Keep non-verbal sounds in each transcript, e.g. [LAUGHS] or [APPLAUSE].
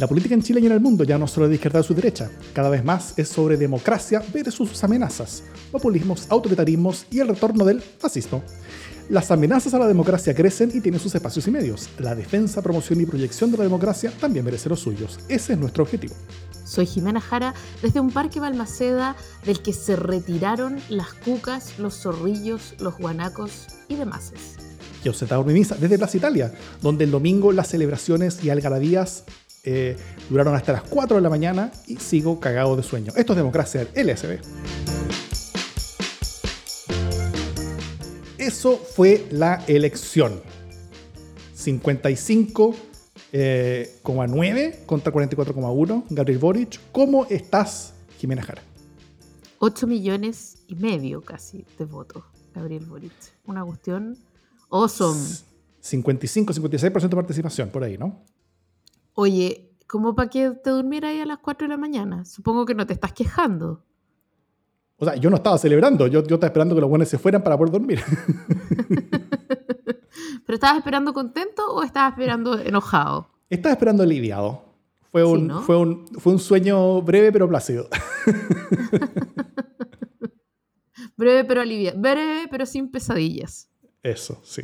La política en Chile y en el mundo ya no solo es de izquierda o su derecha, cada vez más es sobre democracia versus sus amenazas, populismos, autoritarismos y el retorno del fascismo. Las amenazas a la democracia crecen y tienen sus espacios y medios. La defensa, promoción y proyección de la democracia también merece los suyos. Ese es nuestro objetivo. Soy Jimena Jara desde un parque Balmaceda del que se retiraron las cucas, los zorrillos, los guanacos y demás. Yo soy Mimisa desde Plaza Italia, donde el domingo las celebraciones y algarabías eh, duraron hasta las 4 de la mañana y sigo cagado de sueño. Esto es Democracia del LSB. Eso fue la elección. 55,9 eh, contra 44,1. Gabriel Boric. ¿Cómo estás, Jimena Jara? 8 millones y medio casi de votos, Gabriel Boric. Una cuestión awesome. 55-56% de participación, por ahí, ¿no? Oye, ¿cómo para que te durmiera ahí a las 4 de la mañana? Supongo que no te estás quejando. O sea, yo no estaba celebrando, yo, yo estaba esperando que los buenos se fueran para poder dormir. [LAUGHS] ¿Pero estabas esperando contento o estabas esperando enojado? Estaba esperando aliviado. Fue un, fue un, fue un sueño breve pero plácido. [LAUGHS] breve pero aliviado. Breve pero sin pesadillas. Eso, sí.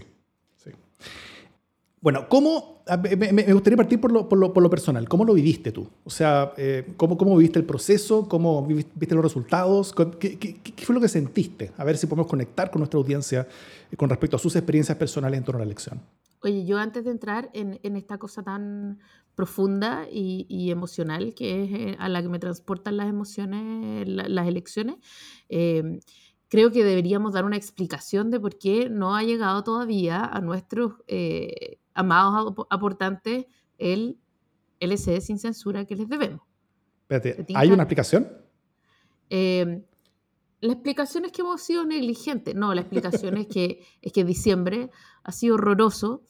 Bueno, ¿cómo, me, gustaría partir por lo, por, lo, por lo, personal. ¿Cómo lo viviste tú? O sea, eh, ¿cómo, ¿cómo, viviste el proceso? ¿Cómo viste los resultados? ¿Qué, ¿Qué, qué, fue lo que sentiste? A ver si podemos conectar con nuestra audiencia eh, con respecto a sus experiencias personales en torno a la elección. Oye, yo antes de entrar en, en esta cosa tan profunda y, y, emocional que es eh, a la que me transportan las emociones, las elecciones, eh, creo que deberíamos dar una explicación de por qué no ha llegado todavía a nuestros eh, amados aportantes el LCD sin censura que les debemos. Espérate, ¿hay una explicación? Eh, la explicación es que hemos sido negligentes. No, la explicación es que, [LAUGHS] es que diciembre ha sido horroroso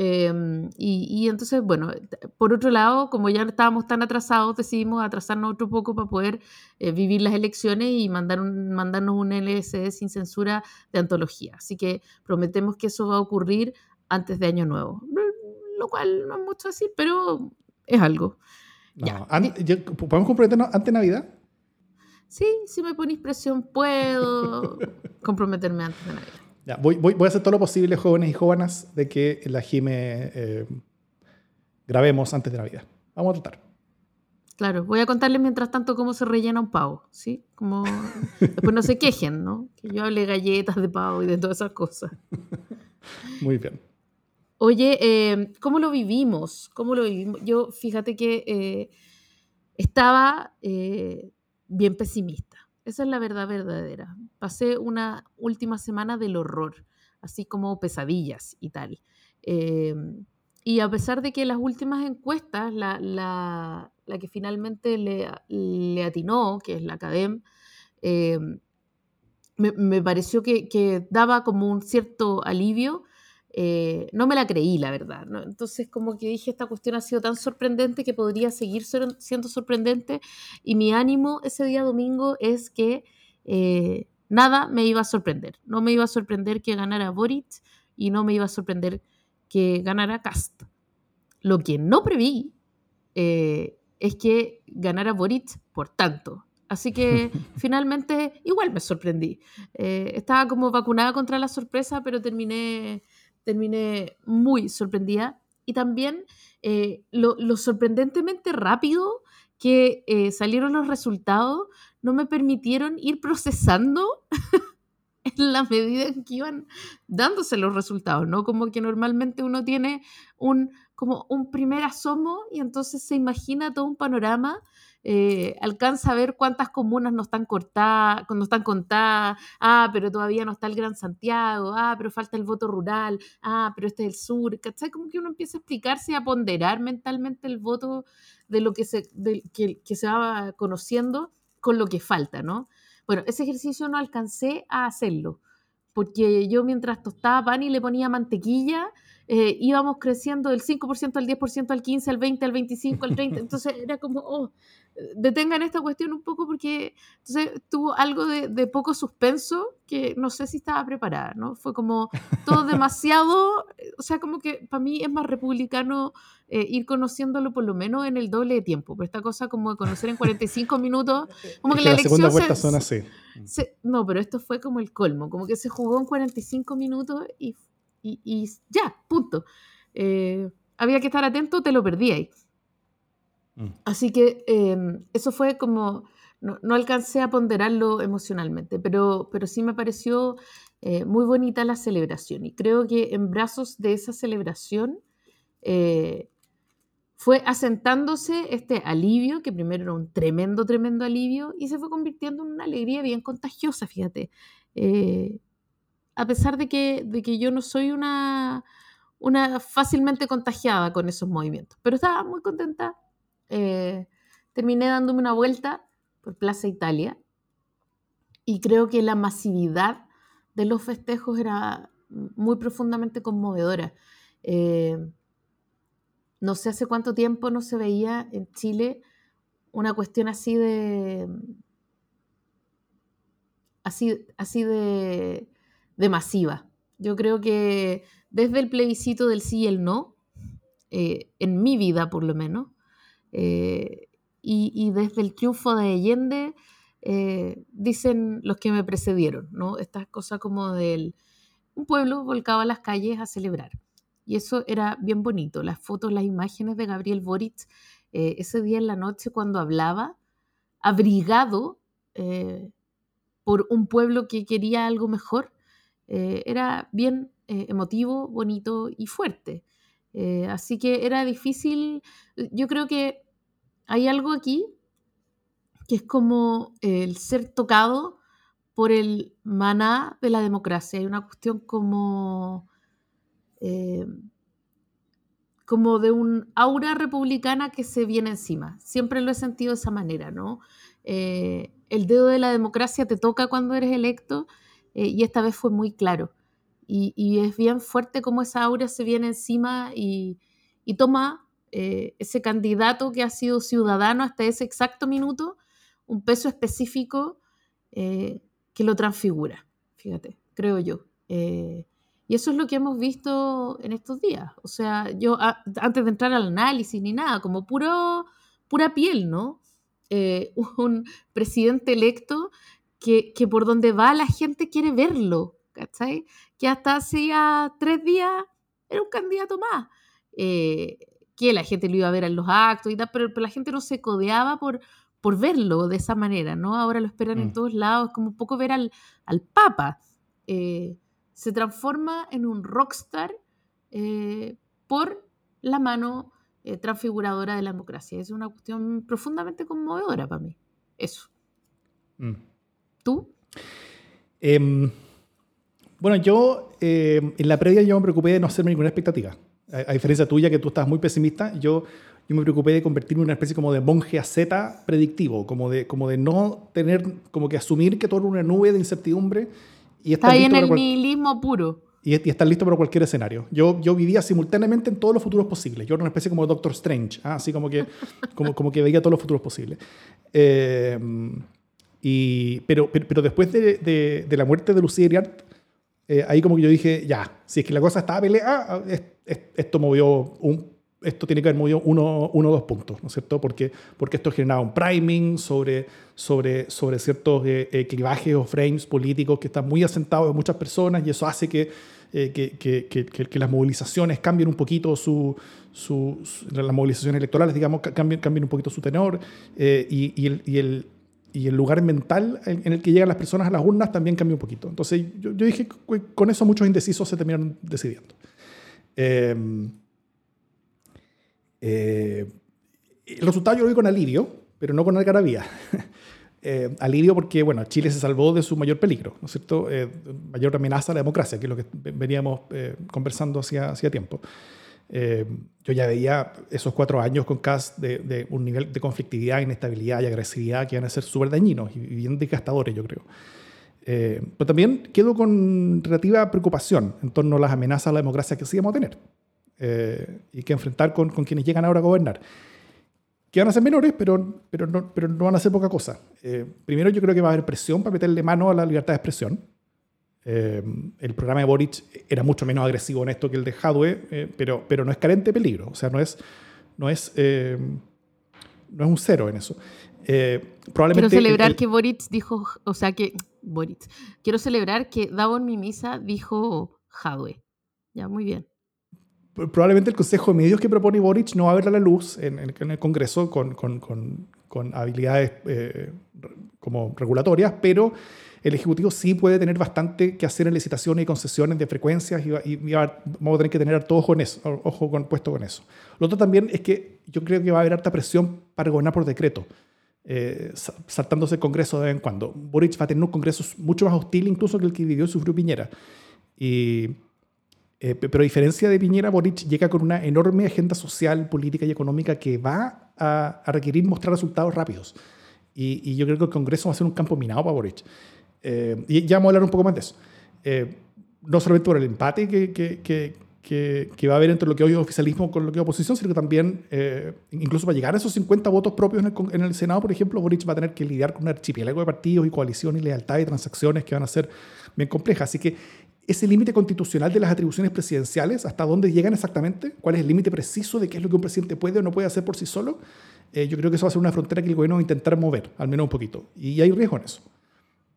Em, y, entonces, bueno, por otro lado, como ya estábamos tan atrasados, decidimos atrasarnos otro poco para poder eh, vivir las elecciones y mandar un, mandarnos un LSD sin censura de antología. Así que prometemos que eso va a ocurrir antes de Año Nuevo, lo cual no es mucho decir, pero es algo. ¿Podemos comprometernos antes de Navidad? Sí, si me ponéis presión, puedo [LAUGHS] comprometerme antes de Navidad voy, a hacer todo lo posible, jóvenes y jóvenes, de que la Jime eh, grabemos antes de Navidad. Vamos a tratar. Claro, voy a contarles mientras tanto cómo se rellena un pavo, ¿sí? Como después no se quejen, ¿no? Que yo hable galletas de pavo y de todas esas cosas. [LAUGHS] Muy bien. Oye, eh, ¿cómo lo vivimos? ¿Cómo lo vivimos? Yo, fíjate que eh, estaba bien pesimista. Esa es la verdad verdadera. Pasé una última semana del horror, así como pesadillas y tal. Em, y a pesar de que las últimas encuestas, la, la, la que finalmente le, le, atinó, que es la CADEM, em, me, me, pareció que, que, daba como un cierto alivio eh, no me la creí, la verdad. Entonces, como que dije, esta cuestión ha sido tan sorprendente que podría seguir siendo sorprendente. Y mi ánimo ese día domingo es que eh, nada me iba a sorprender. No me iba a sorprender que ganara Boric y no me iba a sorprender que ganara Cast. Lo que no preví eh, es que ganara Boric por tanto. Así que [LAUGHS] finalmente igual me sorprendí. estaba como vacunada contra la sorpresa, pero terminé terminé muy sorprendida y también eh, lo, sorprendentemente rápido que eh, salieron los resultados no me permitieron ir procesando [LAUGHS] en la medida en que iban dándose los resultados, ¿no? Como que normalmente uno tiene un, como un primer asomo y entonces se imagina todo un panorama eh, alcanza a ver cuántas comunas no están cortadas, no están contadas, ah, pero todavía no está el Gran Santiago, ah, pero falta el voto rural, ah, pero este es el sur, ¿cachai? Como que uno empieza a explicarse y a ponderar mentalmente el voto de lo que se, que, que se va conociendo con lo que falta, ¿no? Bueno, ese ejercicio no alcancé a hacerlo, porque yo mientras tostaba pan y le ponía mantequilla, eh, íbamos creciendo del 5% al 10%, al 15%, al 20%, al 25%, al 30%. [LAUGHS] Entonces era como, oh, detengan esta cuestión un poco porque entonces tuvo algo de, poco suspenso que no sé si estaba preparada, ¿no? Fue como todo [LAUGHS] demasiado, o sea, como que para mí es más republicano eh, ir conociéndolo por lo menos en el doble de tiempo, pero esta cosa como de conocer en 45 [LAUGHS] minutos, [LAUGHS] como que, la, elección son así. no, pero esto fue como el colmo, como que se jugó en 45 minutos y, y, ya, punto. Eh, había que estar atento, te lo perdí ahí. Mm. Así que em, eso fue como, no, alcancé a ponderarlo emocionalmente, pero, pero sí me pareció eh, muy bonita la celebración y creo que en brazos de esa celebración eh, fue asentándose este alivio, que primero era un tremendo, tremendo alivio, y se fue convirtiendo en una alegría bien contagiosa, fíjate. Eh, a pesar de que, de que yo no soy una, una fácilmente contagiada con esos movimientos, pero estaba muy contenta eh, terminé dándome una vuelta por Plaza Italia y creo que la masividad de los festejos era muy profundamente conmovedora. Eh, no sé hace cuánto tiempo no se veía en Chile una cuestión así de así, así de, masiva. Yo creo que desde el plebiscito del sí y el no, eh, en mi vida por lo menos, eh, y, desde el triunfo de Allende, eh, dicen los que me precedieron, ¿no? Estas cosas como del un pueblo volcaba a las calles a celebrar. Y eso era bien bonito. Las fotos, las imágenes de Gabriel Boric eh, ese día en la noche cuando hablaba, abrigado por un pueblo que quería algo mejor, era bien emotivo, bonito y fuerte. Eh, así que era difícil, yo creo que hay algo aquí que es como el ser tocado por el maná de la democracia. Hay una cuestión como, eh, como de un aura republicana que se viene encima. Siempre lo he sentido de esa manera, ¿no? Eh, el dedo de la democracia te toca cuando eres electo y esta vez fue muy claro. Y, es bien fuerte cómo esa aura se viene encima y, toma eh, ese candidato que ha sido ciudadano hasta ese exacto minuto un peso específico eh, que lo transfigura, fíjate, creo yo. Eh, y eso es lo que hemos visto en estos días. O sea, yo antes de entrar al análisis ni nada, como puro, pura piel, ¿no? [LAUGHS] un presidente electo que, que, por donde va la gente quiere verlo, ¿cachai? Que hasta hacía tres días era un candidato más. Eh, que la gente lo iba a ver en los actos y tal, pero, la gente no se codeaba por, por verlo de esa manera, ¿no? Ahora lo esperan en mm. todos lados, es como un poco ver al, al Papa. Eh, se transforma en un rockstar eh, por la mano transfiguradora de la democracia. Es una cuestión profundamente conmovedora para mí. Eso. Mm. ¿Tú? Em, bueno, yo eh, en la previa yo me preocupé de no hacerme ninguna expectativa. A, diferencia tuya, que tú estás muy pesimista, yo, yo me preocupé de convertirme en una especie como de monje Z predictivo, como de, como de no tener, como que asumir que todo era una nube de incertidumbre y estar Está en el nihilismo puro. Y, estar listo para cualquier escenario. Yo, yo vivía simultáneamente en todos los futuros posibles. Yo era una especie como Doctor Strange, ¿ah? así como que, como, como que veía todos los futuros posibles. Eh, y, pero, pero, después de, de, de, la muerte de Lucía Iriart, eh, ahí como que yo dije, ya, si es que la cosa estaba peleada, ah, esto movió un, esto tiene que haber movido uno, uno o dos puntos, ¿no es cierto? Porque, porque esto generaba un priming sobre, sobre, sobre ciertos eh, clivajes o frames políticos que están muy asentados en muchas personas y eso hace que, eh, que, que, que, las movilizaciones cambien un poquito su, su, las movilizaciones electorales, digamos, cambien, cambien un poquito su tenor eh, y, y, el, y el y el lugar mental en el que llegan las personas a las urnas también cambia un poquito. Entonces yo, yo dije con eso muchos indecisos se terminaron decidiendo. Em, eh, el resultado yo lo vi con alivio, pero no con algarabía. [LAUGHS] eh, alivio porque, bueno, Chile se salvó de su mayor peligro, ¿no es cierto? Eh, mayor amenaza a la democracia, que es lo que veníamos eh, conversando hacía tiempo. Eh, yo ya veía esos cuatro años con CAS de, un nivel de conflictividad, inestabilidad y agresividad que iban a ser súper dañinos y bien desgastadores, yo creo. Eh, pero también quedo con relativa preocupación en torno a las amenazas a la democracia que sí vamos a tener eh, y que enfrentar con, con, quienes llegan ahora a gobernar. Que van a ser menores, pero, pero, no, pero no van a ser poca cosa. Eh, primero, yo creo que va a haber presión para meterle mano a la libertad de expresión. El programa de Boric era mucho menos agresivo en esto que el de Hadwe, pero, pero no es carente de peligro. O sea, no es, no es, no es un cero en eso. probablemente Quiero celebrar que Boric dijo, o sea, que Boric. Quiero celebrar que Davon Mimisa dijo Hadwe. Ya, muy bien. Probablemente el Consejo de Medios que propone Boric no va a ver a la luz en, el Congreso con, con, con, habilidades eh, como regulatorias, pero el Ejecutivo sí puede tener bastante que hacer en licitaciones y concesiones de frecuencias y, vamos a tener que tener todo ojo, en eso, ojo con, puesto con eso. Lo otro también es que yo creo que va a haber harta presión para gobernar por decreto. Eh, saltándose el Congreso de vez en cuando. Boric va a tener un Congreso mucho más hostil incluso que el que vivió y sufrió Piñera. Y, eh, pero a diferencia de Piñera, Boric llega con una enorme agenda social, política y económica que va a, requerir mostrar resultados rápidos. Y, yo creo que el Congreso va a ser un campo minado para Boric. Eh, y ya vamos a hablar un poco más de eso. no solamente por el empate que, que que, va a haber entre lo que hoy es oficialismo con lo que es oposición, sino que también, eh, incluso para llegar a esos 50 votos propios en el, Senado, por ejemplo, Boric va a tener que lidiar con un archipiélago de partidos y coaliciones y lealtad y transacciones que van a ser bien complejas. Así que ese límite constitucional de las atribuciones presidenciales, hasta dónde llegan exactamente, cuál es el límite preciso de qué es lo que un presidente puede o no puede hacer por sí solo, eh, yo creo que eso va a ser una frontera que el gobierno va a intentar mover, al menos un poquito. Y hay riesgo en eso.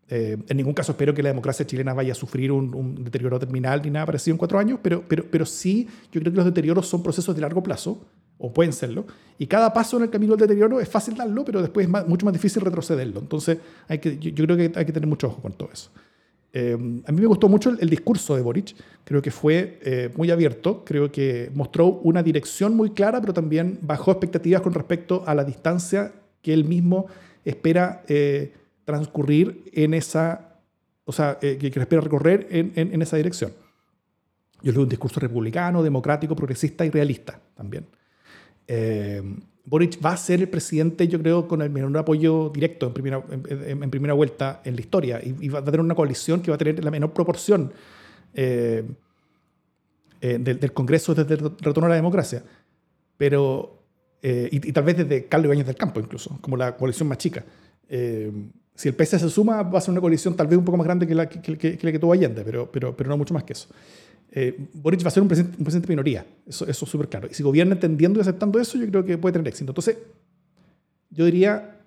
Eh, en ningún caso espero que la democracia chilena vaya a sufrir un, deterioro terminal ni nada parecido en cuatro años, pero, pero, pero sí yo creo que los deterioros son procesos de largo plazo, o pueden serlo, y cada paso en el camino del deterioro es fácil darlo, pero después es mucho más difícil retrocederlo. Entonces hay que, yo, creo que hay que tener mucho ojo con todo eso. Eh, a mí me gustó mucho el, discurso de Boric, creo que fue eh, muy abierto, creo que mostró una dirección muy clara, pero también bajó expectativas con respecto a la distancia que él mismo espera transcurrir en esa, o sea, eh, que, espera recorrer en, esa dirección. Yo leo un discurso republicano, democrático, progresista y realista también. Eh, Boric va a ser el presidente, yo creo, con el menor apoyo directo en primera, en, primera vuelta en la historia y, va a tener una coalición que va a tener la menor proporción eh, del, Congreso desde el retorno a la democracia. Pero, y, tal vez desde Carlos Ibáñez del Campo incluso, como la coalición más chica si el PS se suma, va a ser una coalición tal vez un poco más grande que la que, que, que, tuvo Allende, pero, pero, pero no mucho más que eso. Eh, Boric va a ser un presidente, un de minoría, eso, es súper claro. Y si gobierna entendiendo y aceptando eso, yo creo que puede tener éxito. Entonces, yo diría,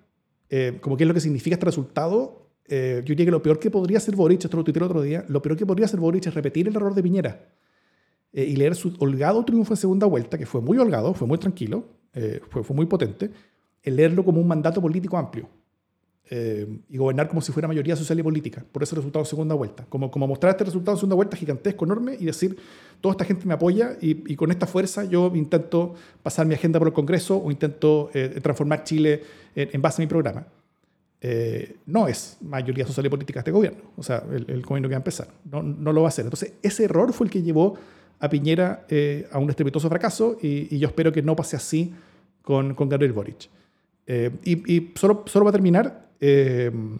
eh, como qué es lo que significa este resultado, eh, yo diría que lo peor que podría hacer Boric, esto lo tuiteé el otro día, lo peor que podría hacer Boric es repetir el error de Piñera y leer su holgado triunfo en segunda vuelta, que fue muy holgado, fue muy tranquilo, fue, fue muy potente, el leerlo como un mandato político amplio. Eh, y gobernar como si fuera mayoría social y política, por ese resultado de segunda vuelta. Como, como mostrar este resultado de segunda vuelta gigantesco, enorme, y decir, toda esta gente me apoya y, y con esta fuerza yo intento pasar mi agenda por el Congreso o intento eh, transformar Chile en, base a mi programa. Eh, no es mayoría social y política este gobierno, o sea, el, gobierno que va a empezar, no, no, lo va a hacer. Entonces, ese error fue el que llevó a Piñera a un estrepitoso fracaso y, y, yo espero que no pase así con, con Gabriel Boric. Y, y solo, solo para terminar, Em,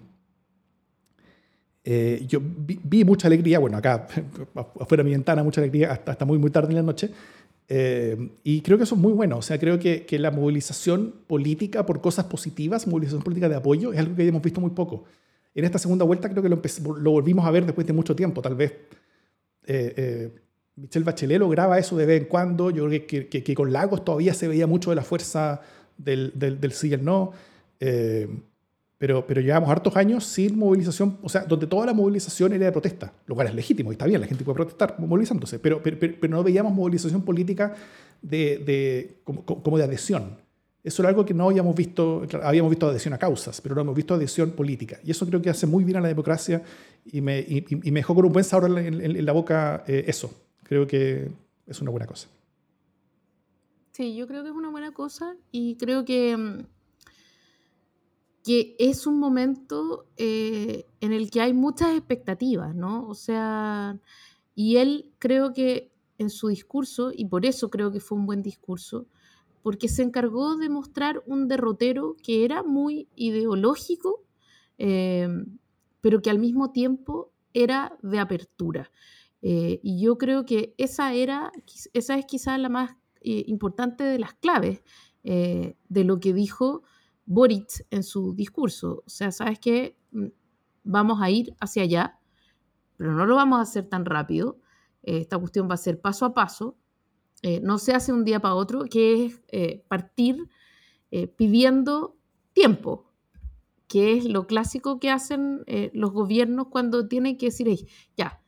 eh, yo vi, mucha alegría, bueno, acá [LAUGHS] afuera de mi ventana, mucha alegría hasta, hasta muy, muy tarde en la noche. Em, y creo que eso es muy bueno. O sea, creo que, que, la movilización política por cosas positivas, movilización política de apoyo, es algo que hemos visto muy poco. En esta segunda vuelta creo que lo, lo volvimos a ver después de mucho tiempo. Tal vez eh, eh, Michelle Bachelet lograba eso de vez en cuando. Yo creo que, que, que, con Lagos todavía se veía mucho de la fuerza del, del, del sí y el no. Eh, pero, pero llevamos hartos años sin movilización, o sea, donde toda la movilización era de protesta, lo cual es legítimo y está bien, la gente puede protestar movilizándose, pero, pero, pero no veíamos movilización política de, de como, como, de adhesión. Eso era algo que no habíamos visto, habíamos visto adhesión a causas, pero no hemos visto adhesión política. Y eso creo que hace muy bien a la democracia y me, y, me dejó con un buen sabor en, la boca eh, eso. Creo que es una buena cosa. Sí, yo creo que es una buena cosa y creo que mm, que es un momento eh, en el que hay muchas expectativas, ¿no? O sea, y él creo que en su discurso, y por eso creo que fue un buen discurso, porque se encargó de mostrar un derrotero que era muy ideológico, eh, pero que al mismo tiempo era de apertura. Eh, y yo creo que esa, era, esa es quizás la más eh, importante de las claves eh, de lo que dijo Boric en su discurso. O sea, sabes que mm, vamos a ir hacia allá, pero no lo vamos a hacer tan rápido. esta cuestión va a ser paso a paso. no se hace un día para otro, que es partir pidiendo tiempo, que es lo clásico que hacen los gobiernos cuando tienen que decir, ya,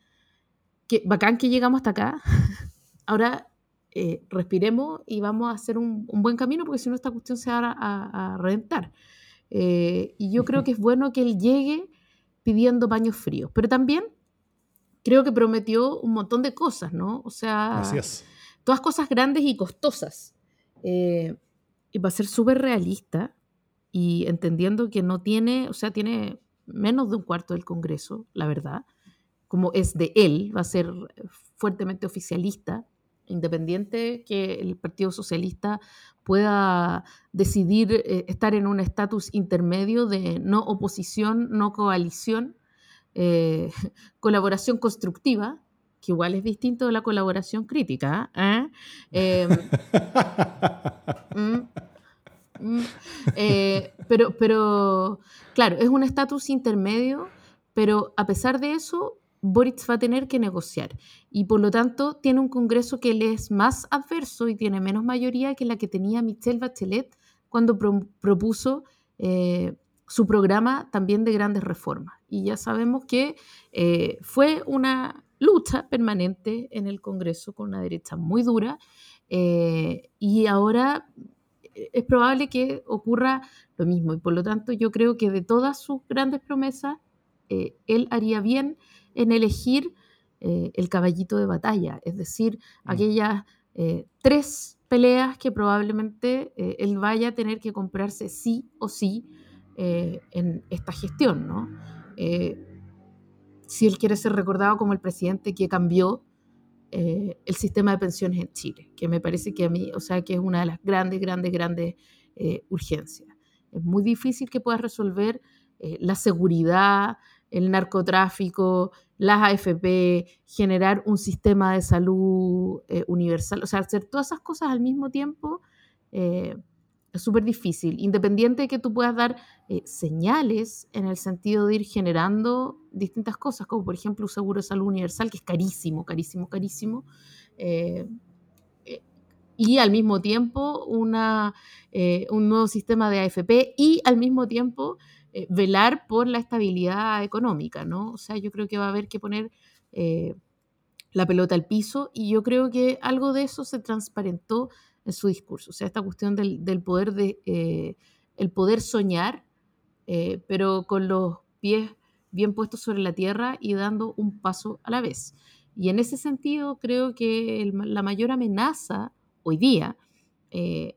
que bacán que llegamos hasta acá. [LAUGHS] Ahora eh, respiremos y vamos a hacer un, buen camino porque si no esta cuestión se va a, reventar. Eh, y yo creo [LAUGHS] que es bueno que él llegue pidiendo baños fríos, pero también creo que prometió un montón de cosas, ¿no? O sea, todas cosas grandes y costosas. Eh, y va a ser súper realista y entendiendo que no tiene, o sea, tiene menos de un cuarto del Congreso, la verdad como es de él, va a ser fuertemente oficialista, independiente que el Partido Socialista pueda decidir eh, estar en un estatus intermedio de no oposición, no coalición, eh, [LAUGHS] colaboración constructiva, que igual es distinto de la colaboración crítica. ¿eh? Em, [LAUGHS] mm, mm, pero, pero, claro, es un estatus intermedio, pero a pesar de eso, Boric va a tener que negociar y por lo tanto tiene un Congreso que le es más adverso y tiene menos mayoría que la que tenía Michelle Bachelet cuando propuso eh, su programa también de grandes reformas. Y ya sabemos que eh, fue una lucha permanente en el Congreso con una derecha muy dura eh, y ahora es probable que ocurra lo mismo y por lo tanto yo creo que de todas sus grandes promesas él haría bien en elegir eh, el caballito de batalla, es decir, mm. aquellas eh, tres peleas que probablemente eh, él vaya a tener que comprarse sí o sí en esta gestión, ¿no? si él quiere ser recordado como el presidente que cambió el sistema de pensiones en Chile, que me parece que a mí, o sea, que es una de las grandes, grandes, grandes urgencias. Es muy difícil que puedas resolver la seguridad, el narcotráfico, las AFP, generar un sistema de salud eh, universal, o sea, hacer todas esas cosas al mismo tiempo eh, es súper difícil, independiente de que tú puedas dar eh, señales en el sentido de ir generando distintas cosas, como por ejemplo un seguro de salud universal, que es carísimo, carísimo, carísimo, y al mismo tiempo una, un nuevo sistema de AFP y al mismo tiempo eh, velar por la estabilidad económica, ¿no? O sea, yo creo que va a haber que poner eh, la pelota al piso y yo creo que algo de eso se transparentó en su discurso, o sea, esta cuestión del, poder de eh, el poder soñar, pero con los pies bien puestos sobre la tierra y dando un paso a la vez. Y en ese sentido creo que la mayor amenaza hoy día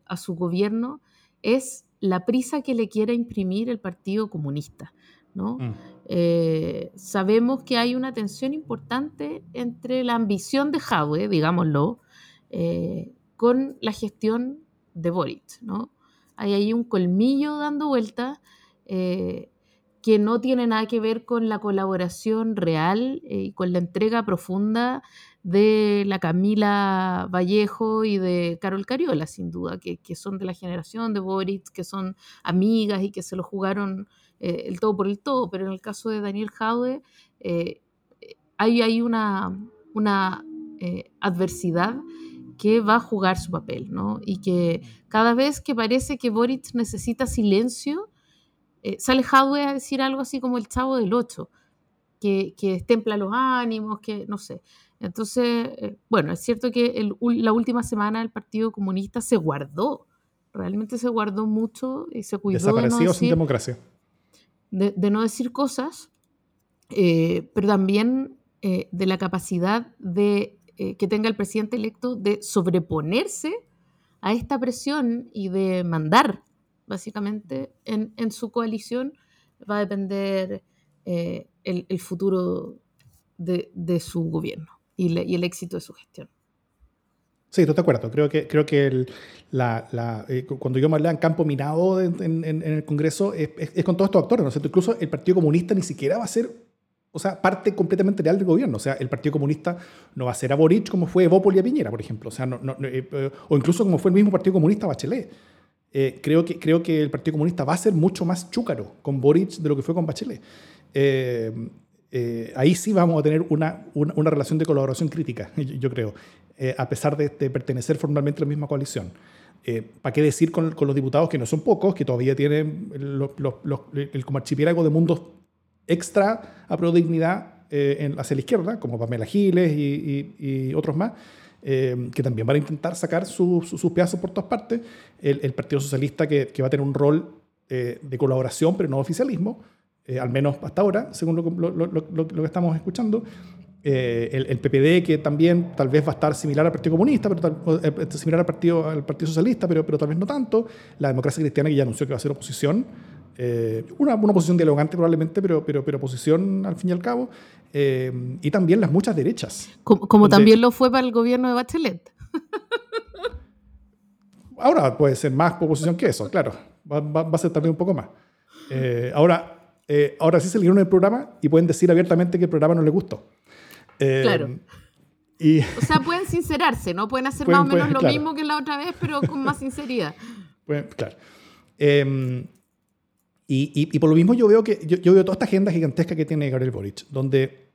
a su gobierno es la prisa que le quiera imprimir el Partido Comunista. ¿no? Mm. Eh, sabemos que hay una tensión importante entre la ambición de Jadwe, digámoslo, eh, con la gestión de Boric. ¿no? Hay ahí un colmillo dando vueltas eh, que no tiene nada que ver con la colaboración real y con la entrega profunda de la Camila Vallejo y de Carol Cariola, sin duda, que, son de la generación de Boris, que son amigas y que se lo jugaron eh, el todo por el todo, pero en el caso de Daniel Jaude eh, hay, hay, una, una eh, adversidad que va a jugar su papel, ¿no? Y que cada vez que parece que Boric necesita silencio, sale Jaude a decir algo así como el chavo del 8, que, que templa los ánimos, que no sé. Entonces, eh, bueno, es cierto que la última semana el Partido Comunista se guardó, realmente se guardó mucho y se cuidó Desaparecido de no decir, sin democracia. De, no decir cosas, eh, pero también eh, de la capacidad de, que tenga el presidente electo de sobreponerse a esta presión y de mandar, básicamente, en, su coalición, va a depender el, futuro de su gobierno y, el éxito de su gestión. Sí, estoy de acuerdo. Creo que, creo que el, la, la, eh, cuando yo me hablaba en campo minado en, en, en el Congreso es, es, con todos estos actores, ¿no es cierto? Incluso el Partido Comunista ni siquiera va a ser, o sea, parte completamente real del gobierno. O sea, el Partido Comunista no va a ser a Boric como fue Evópoli a Piñera, por ejemplo. O, sea, no, no, eh, o incluso como fue el mismo Partido Comunista Bachelet. Eh, creo, que, creo que el Partido Comunista va a ser mucho más chúcaro con Boric de lo que fue con Bachelet. Ahí sí vamos a tener una, una, relación de colaboración crítica, [LAUGHS] yo creo. Eh, a pesar de, pertenecer formalmente a la misma coalición. Eh, ¿Para qué decir con, los diputados que no son pocos, que todavía tienen el como archipiélago de mundos extra a pro dignidad eh, hacia la izquierda, como Pamela Giles y, otros más, que también van a intentar sacar sus pedazos por todas partes. El, Partido Socialista que, va a tener un rol de colaboración, pero no oficialismo, al menos hasta ahora, según lo, que estamos escuchando. Eh, el, PPD, que también tal vez va a estar similar al Partido Comunista, pero eh, similar al Partido, al Partido Socialista, pero, pero tal vez no tanto. La democracia cristiana, que ya anunció que va a ser oposición. Eh, una, una, oposición dialogante probablemente, pero, pero, pero oposición al fin y al cabo. y también las muchas derechas. Como, también lo fue para el gobierno de Bachelet. ahora puede ser más oposición que eso, claro. Va, va, va a ser también un poco más. ahora, ahora sí se leyeron el programa y pueden decir abiertamente que el programa no les gustó. Eh, claro. Y, o sea, pueden sincerarse, ¿no? Pueden hacer más o menos lo mismo que la otra vez, pero con más sinceridad. [LAUGHS] claro. Em, y, y, por lo mismo yo veo que yo, veo toda esta agenda gigantesca que tiene Gabriel Boric, donde,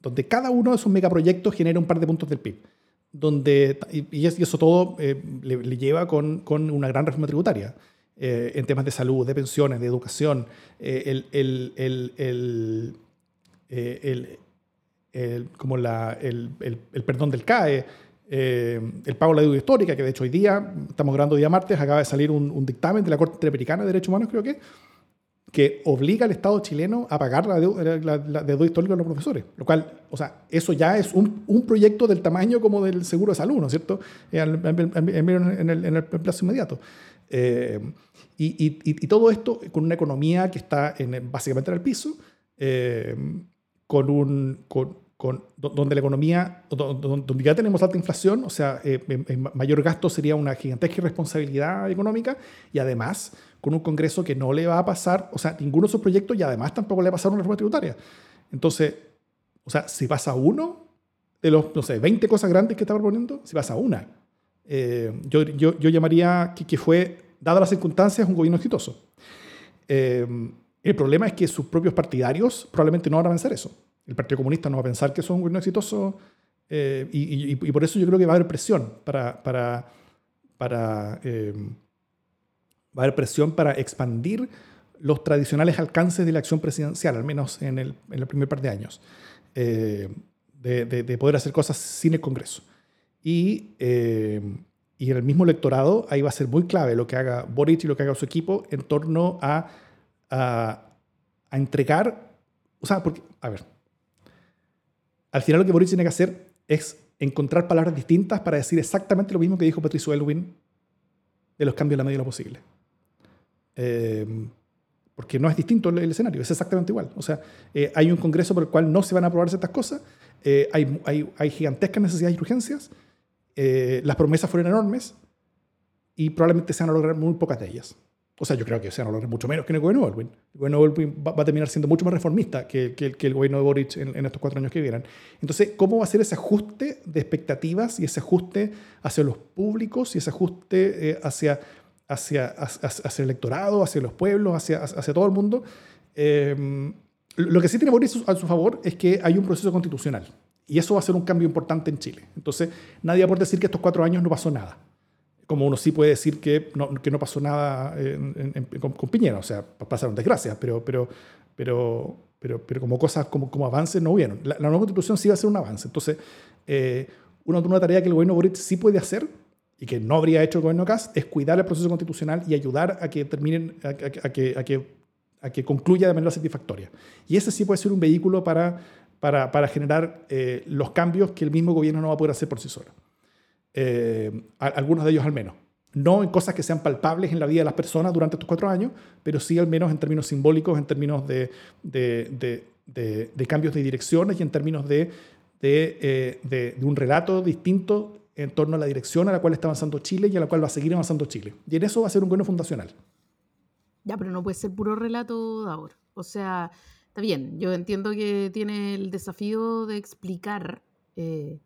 donde cada uno de sus megaproyectos genera un par de puntos del PIB. Donde, y, eso todo eh, le, lleva con, con, una gran reforma tributaria. Eh, en temas de salud, de pensiones, de educación, el, el, el, el el, como la, el, perdón del CAE, eh, el pago de la deuda histórica, que de hecho hoy día, estamos grabando día martes, acaba de salir un, un dictamen de la Corte Interamericana de Derechos Humanos, creo que, que obliga al Estado chileno a pagar la deuda, la, deuda histórica de los profesores. Lo cual, o sea, eso ya es un, un proyecto del tamaño como del seguro de salud, ¿no es cierto? En, el, en el, plazo inmediato. Eh, y, y, y, todo esto con una economía que está en, básicamente en el piso, eh, con un, con, con, donde la economía, donde ya tenemos alta inflación, o sea, eh, mayor gasto sería una gigantesca irresponsabilidad económica y además con un Congreso que no le va a pasar, o sea, ninguno de sus proyectos y además tampoco le va a pasar una reforma tributaria. Entonces, o sea, si pasa uno de los, no sé, 20 cosas grandes que está proponiendo, si pasa una, eh, yo, yo, yo, llamaría que, que, fue, dadas las circunstancias, un gobierno exitoso. Eh, el problema es que sus propios partidarios probablemente no van a pensar eso. El Partido Comunista no va a pensar que eso es un gobierno exitoso eh, y, por eso yo creo que va a haber presión para, para, para eh, va a haber presión para expandir los tradicionales alcances de la acción presidencial, al menos en el, en el primer par de años, eh, de, de, poder hacer cosas sin el Congreso. Y, y en el mismo electorado ahí va a ser muy clave lo que haga Boric y lo que haga su equipo en torno a a, entregar, o sea, porque, a ver, al final lo que Boris tiene que hacer es encontrar palabras distintas para decir exactamente lo mismo que dijo Patricio Elwin de los cambios en la medida de lo posible. Em, porque no es distinto el, escenario, es exactamente igual. O sea, eh, hay un congreso por el cual no se van a aprobar ciertas cosas, eh, hay, hay, hay, gigantescas necesidades y urgencias, eh, las promesas fueron enormes y probablemente se van a lograr muy pocas de ellas. O sea, yo creo que se van a lograr mucho menos que en el gobierno de Baldwin. El gobierno de Baldwin va, a terminar siendo mucho más reformista que, que, el gobierno de Boric en, estos cuatro años que vienen. Entonces, ¿cómo va a ser ese ajuste de expectativas y ese ajuste hacia los públicos y ese ajuste eh, hacia, hacia, hacia, el electorado, hacia los pueblos, hacia, hacia todo el mundo? Em, lo que sí tiene Boric a su favor es que hay un proceso constitucional. Y eso va a ser un cambio importante en Chile. Entonces, nadie va a poder decir que estos cuatro años no pasó nada como uno sí puede decir que no, que no pasó nada con, Piñera, o sea, pasaron desgracias, pero, pero, pero, pero, pero como cosas, como, como avances no hubieron. La, nueva constitución sí va a ser un avance. Entonces, eh, una, una tarea que el gobierno Boric sí puede hacer y que no habría hecho el gobierno Kass es cuidar el proceso constitucional y ayudar a que terminen, a, que, a, que, a que concluya de manera satisfactoria. Y ese sí puede ser un vehículo para, para, para generar eh, los cambios que el mismo gobierno no va a poder hacer por sí solo. Eh, algunos de ellos al menos. No en cosas que sean palpables en la vida de las personas durante estos cuatro años, pero sí al menos en términos simbólicos, en términos de, de, de, cambios de direcciones y en términos de, eh, de, un relato distinto en torno a la dirección a la cual está avanzando Chile y a la cual va a seguir avanzando Chile. Y en eso va a ser un gobierno fundacional. Ya, pero no puede ser puro relato de ahora. O sea, está bien, yo entiendo que tiene el desafío de explicar, eh,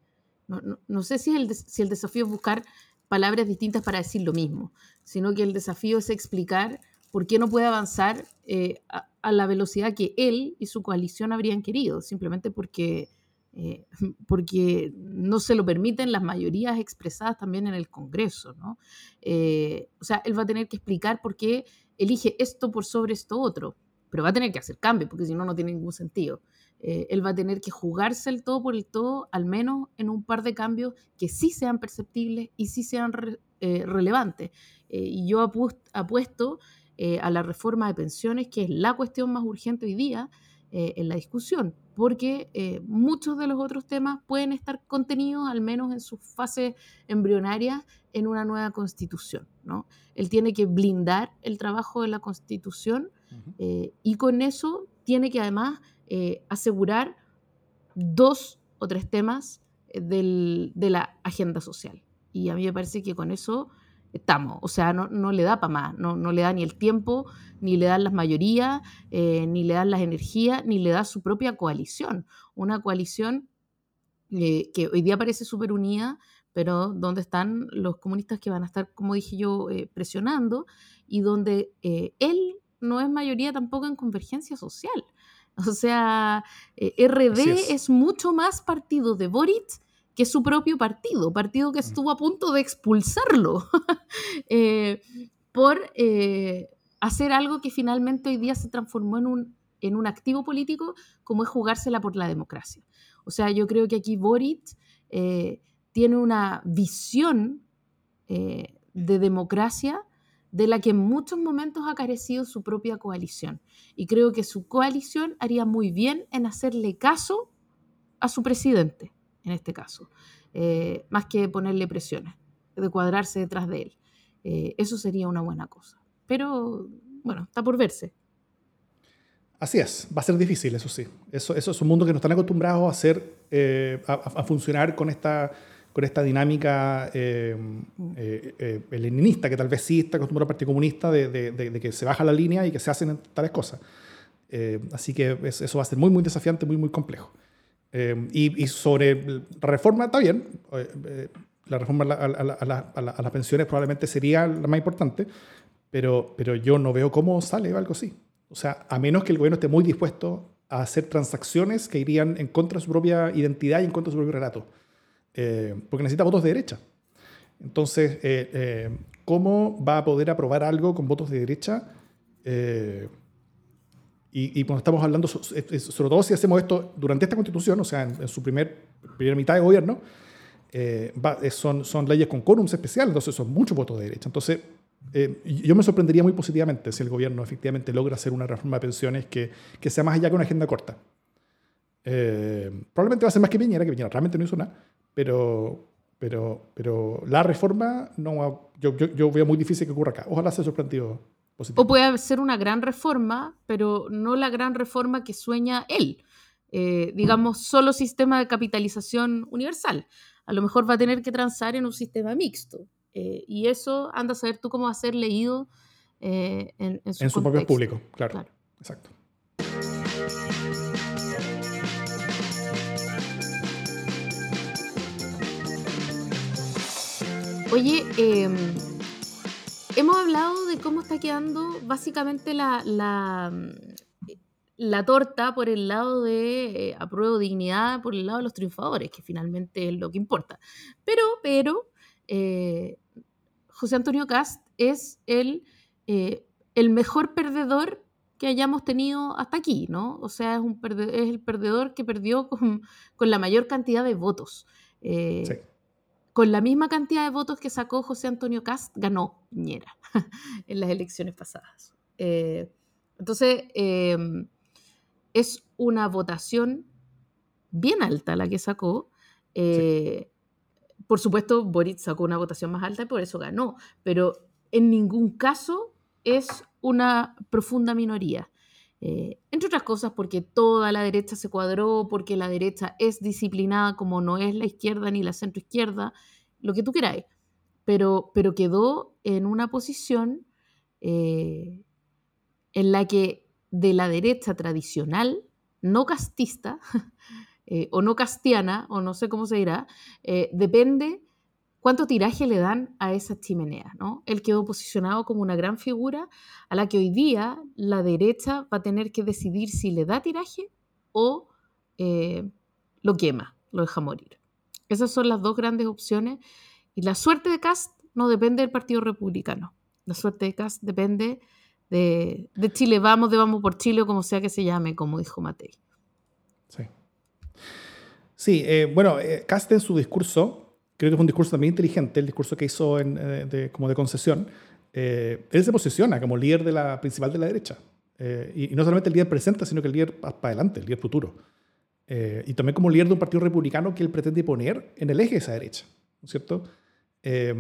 no, sé si el, si el desafío es buscar palabras distintas para decir lo mismo, sino que el desafío es explicar por qué no puede avanzar eh, a, la velocidad que él y su coalición habrían querido, simplemente porque, eh, [LAUGHS] porque no se lo permiten las mayorías expresadas también en el Congreso. ¿no? Eh, o sea, él va a tener que explicar por qué elige esto por sobre esto otro, pero va a tener que hacer cambios, porque si no, no tiene ningún sentido. él va a tener que jugarse el todo por el todo, al menos en un par de cambios que sí sean perceptibles y sí sean relevantes. y yo apuesto eh, a la reforma de pensiones, que es la cuestión más urgente hoy día eh, en la discusión, porque eh, muchos de los otros temas pueden estar contenidos, al menos en sus fases embrionarias, en una nueva constitución. ¿no? Él tiene que blindar el trabajo de la constitución y con eso tiene que además asegurar dos o tres temas de la agenda social. Y a mí me parece que con eso estamos. O sea, no, le da para más, no, le da ni el tiempo, ni le dan las mayorías, eh, ni le dan las energías, ni le da su propia coalición. Una coalición eh, que hoy día parece súper unida, pero donde están los comunistas que van a estar, como dije yo, eh, presionando, y donde él no es mayoría tampoco en convergencia social. O sea, RD es. es. mucho más partido de Boric que su propio partido, partido que mm. estuvo a punto de expulsarlo [LAUGHS] eh, por eh, hacer algo que finalmente hoy día se transformó en un, en un activo político como es jugársela por la democracia. O sea, yo creo que aquí Boric eh, tiene una visión de democracia de la que en muchos momentos ha carecido su propia coalición. Y creo que su coalición haría muy bien en hacerle caso a su presidente en este caso, eh, más que ponerle presiones, de cuadrarse detrás de él. Eh, eso sería una buena cosa. Pero bueno, está por verse. Así es, va a ser difícil, eso sí. Eso, eso es un mundo que no están acostumbrados a hacer, eh, a, funcionar con esta, con esta dinámica eh, leninista, que tal vez sí está acostumbrado al Partido Comunista, de, que se baja la línea y que se hacen tales cosas. así que eso va a ser muy, muy desafiante, muy, muy complejo. Eh, y, sobre la reforma, está bien, eh, eh, la reforma a, las pensiones probablemente sería la más importante, pero, pero yo no veo cómo sale algo así. O sea, a menos que el gobierno esté muy dispuesto a hacer transacciones que irían en contra de su propia identidad y en contra de su propio relato. Porque necesita votos de derecha. Entonces, ¿cómo va a poder aprobar algo con votos de derecha? Y, cuando estamos hablando, sobre todo si hacemos esto durante esta constitución, o sea, en, su primer, primera mitad de gobierno, eh, son, son leyes con quórums especiales, entonces son muchos votos de derecha. Entonces, eh, yo me sorprendería muy positivamente si el gobierno efectivamente logra hacer una reforma de pensiones que, que sea más allá que una agenda corta. Eh, probablemente va a ser más que Piñera, que Piñera realmente no hizo nada, pero, pero, pero la reforma no, yo, yo, yo veo muy difícil que ocurra acá. Ojalá sea sorprendido o puede ser una gran reforma, pero no la gran reforma que sueña él. Eh, digamos, solo sistema de capitalización universal. A lo mejor va a tener que transar en un sistema mixto. Eh, y eso anda a saber tú cómo va a ser leído eh, en, su, en su propio público. Claro. claro. Exacto. Oye, eh, hemos hablado de cómo está quedando básicamente la, la, torta por el lado de eh, apruebo dignidad, por el lado de los triunfadores, que finalmente es lo que importa. Pero, pero, eh, José Antonio Cast es el, eh, el mejor perdedor que hayamos tenido hasta aquí, ¿no? O sea, es, un es el perdedor que perdió con, con, la mayor cantidad de votos. Sí con la misma cantidad de votos que sacó José Antonio Cast, ganó Piñera [LAUGHS] en las elecciones pasadas. Eh, entonces, em, es una votación bien alta la que sacó. Eh, por supuesto, Boric sacó una votación más alta y por eso ganó, pero en ningún caso es una profunda minoría. Eh, entre otras cosas porque toda la derecha se cuadró, porque la derecha es disciplinada como no es la izquierda ni la centroizquierda, lo que tú queráis, pero, pero quedó en una posición eh, en la que de la derecha tradicional, no castista, [LAUGHS] eh, o no castiana, o no sé cómo se dirá, depende cuánto tiraje le dan a esa chimenea. ¿no? Él quedó posicionado como una gran figura a la que hoy día la derecha va a tener que decidir si le da tiraje o lo quema, lo deja morir. Esas son las dos grandes opciones. Y la suerte de Cast no depende del Partido Republicano. La suerte de Cast depende de, Chile Vamos, de Vamos por Chile, o como sea que se llame, como dijo Matei. Sí. Sí, eh, bueno, eh, Cast en su discurso, creo que fue un discurso también inteligente, el discurso que hizo eh, como de concesión, él se posiciona como líder de la principal de la derecha. Y, y, no solamente el líder presente, sino que el líder para adelante, el líder futuro. Eh, y también como líder de un partido republicano que él pretende poner en el eje de esa derecha, ¿no es cierto? Eh,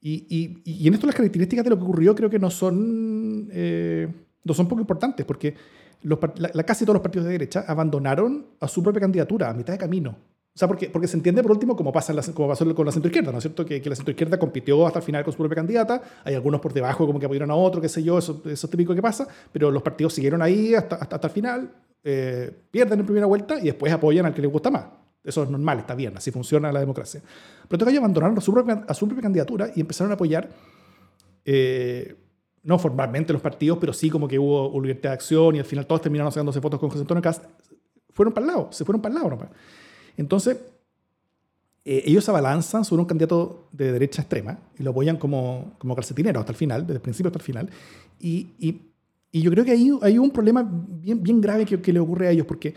y, y, en esto las características de lo que ocurrió creo que no son, eh, no son poco importantes, porque los, la, casi todos los partidos de derecha abandonaron a su propia candidatura a mitad de camino. O sea, porque, porque se entiende por último como, pasa la, como pasó con la centroizquierda, ¿no es cierto? Que, que la centroizquierda compitió hasta el final con su propia candidata, hay algunos por debajo como que apoyaron a otro, qué sé yo, eso, eso es típico que pasa, pero los partidos siguieron ahí hasta, hasta, hasta el final, eh, pierden en primera vuelta y después apoyan al que les gusta más. Eso es normal, está bien, así funciona la democracia. Pero que abandonaron a su, propia, a su propia candidatura y empezaron a apoyar, eh, no formalmente los partidos, pero sí como que hubo, libertad de acción y al final todos terminaron sacándose fotos con José Antonio Cast. Fueron para el lado, se fueron para el lado Entonces, eh, ellos se abalanzan sobre un candidato de derecha extrema y lo apoyan como, como calcetinero hasta el final, desde el principio hasta el final. Y, yo creo que hay, hay un problema bien, grave que, le ocurre a ellos, porque,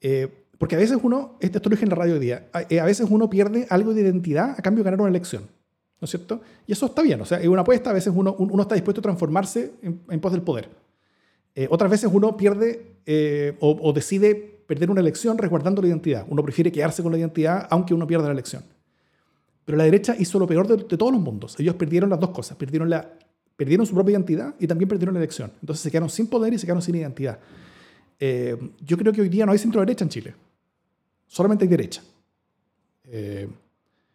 eh, porque a veces uno, esto lo dije en la radio hoy día, a, eh, a, veces uno pierde algo de identidad a cambio de ganar una elección. ¿No es cierto? Y eso está bien, o sea, es una apuesta, a veces uno, uno está dispuesto a transformarse en, pos del poder. Eh, otras veces uno pierde o, decide perder una elección resguardando la identidad. Uno prefiere quedarse con la identidad aunque uno pierda la elección. Pero la derecha hizo lo peor de, todos los mundos. Ellos perdieron las dos cosas. Perdieron la perdieron su propia identidad y también perdieron la elección. Entonces se quedaron sin poder y se quedaron sin identidad. Eh, yo creo que hoy día no hay centro derecha en Chile. Solamente hay derecha. Eh,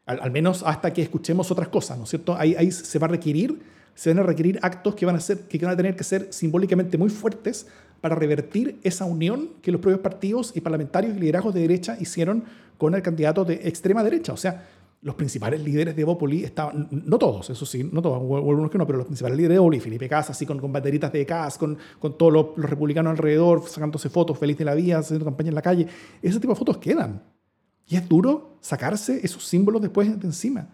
al, menos hasta que escuchemos otras cosas, ¿no es cierto? Ahí, ahí, se va a requerir, se van a requerir actos que van a, ser, que van a tener que ser simbólicamente muy fuertes para revertir esa unión que los propios partidos y parlamentarios y liderazgos de derecha hicieron con el candidato de extrema derecha. O sea, los principales líderes de Bópoli estaban, no todos, eso sí, no todos, algunos que no, pero los principales líderes de Bópoli, Felipe Casa, así con, con banderitas de CAS, con, con todos los, republicanos alrededor, sacándose fotos, feliz de la vida, haciendo campaña en la calle. Ese tipo de fotos quedan. Y es duro sacarse esos símbolos después de encima.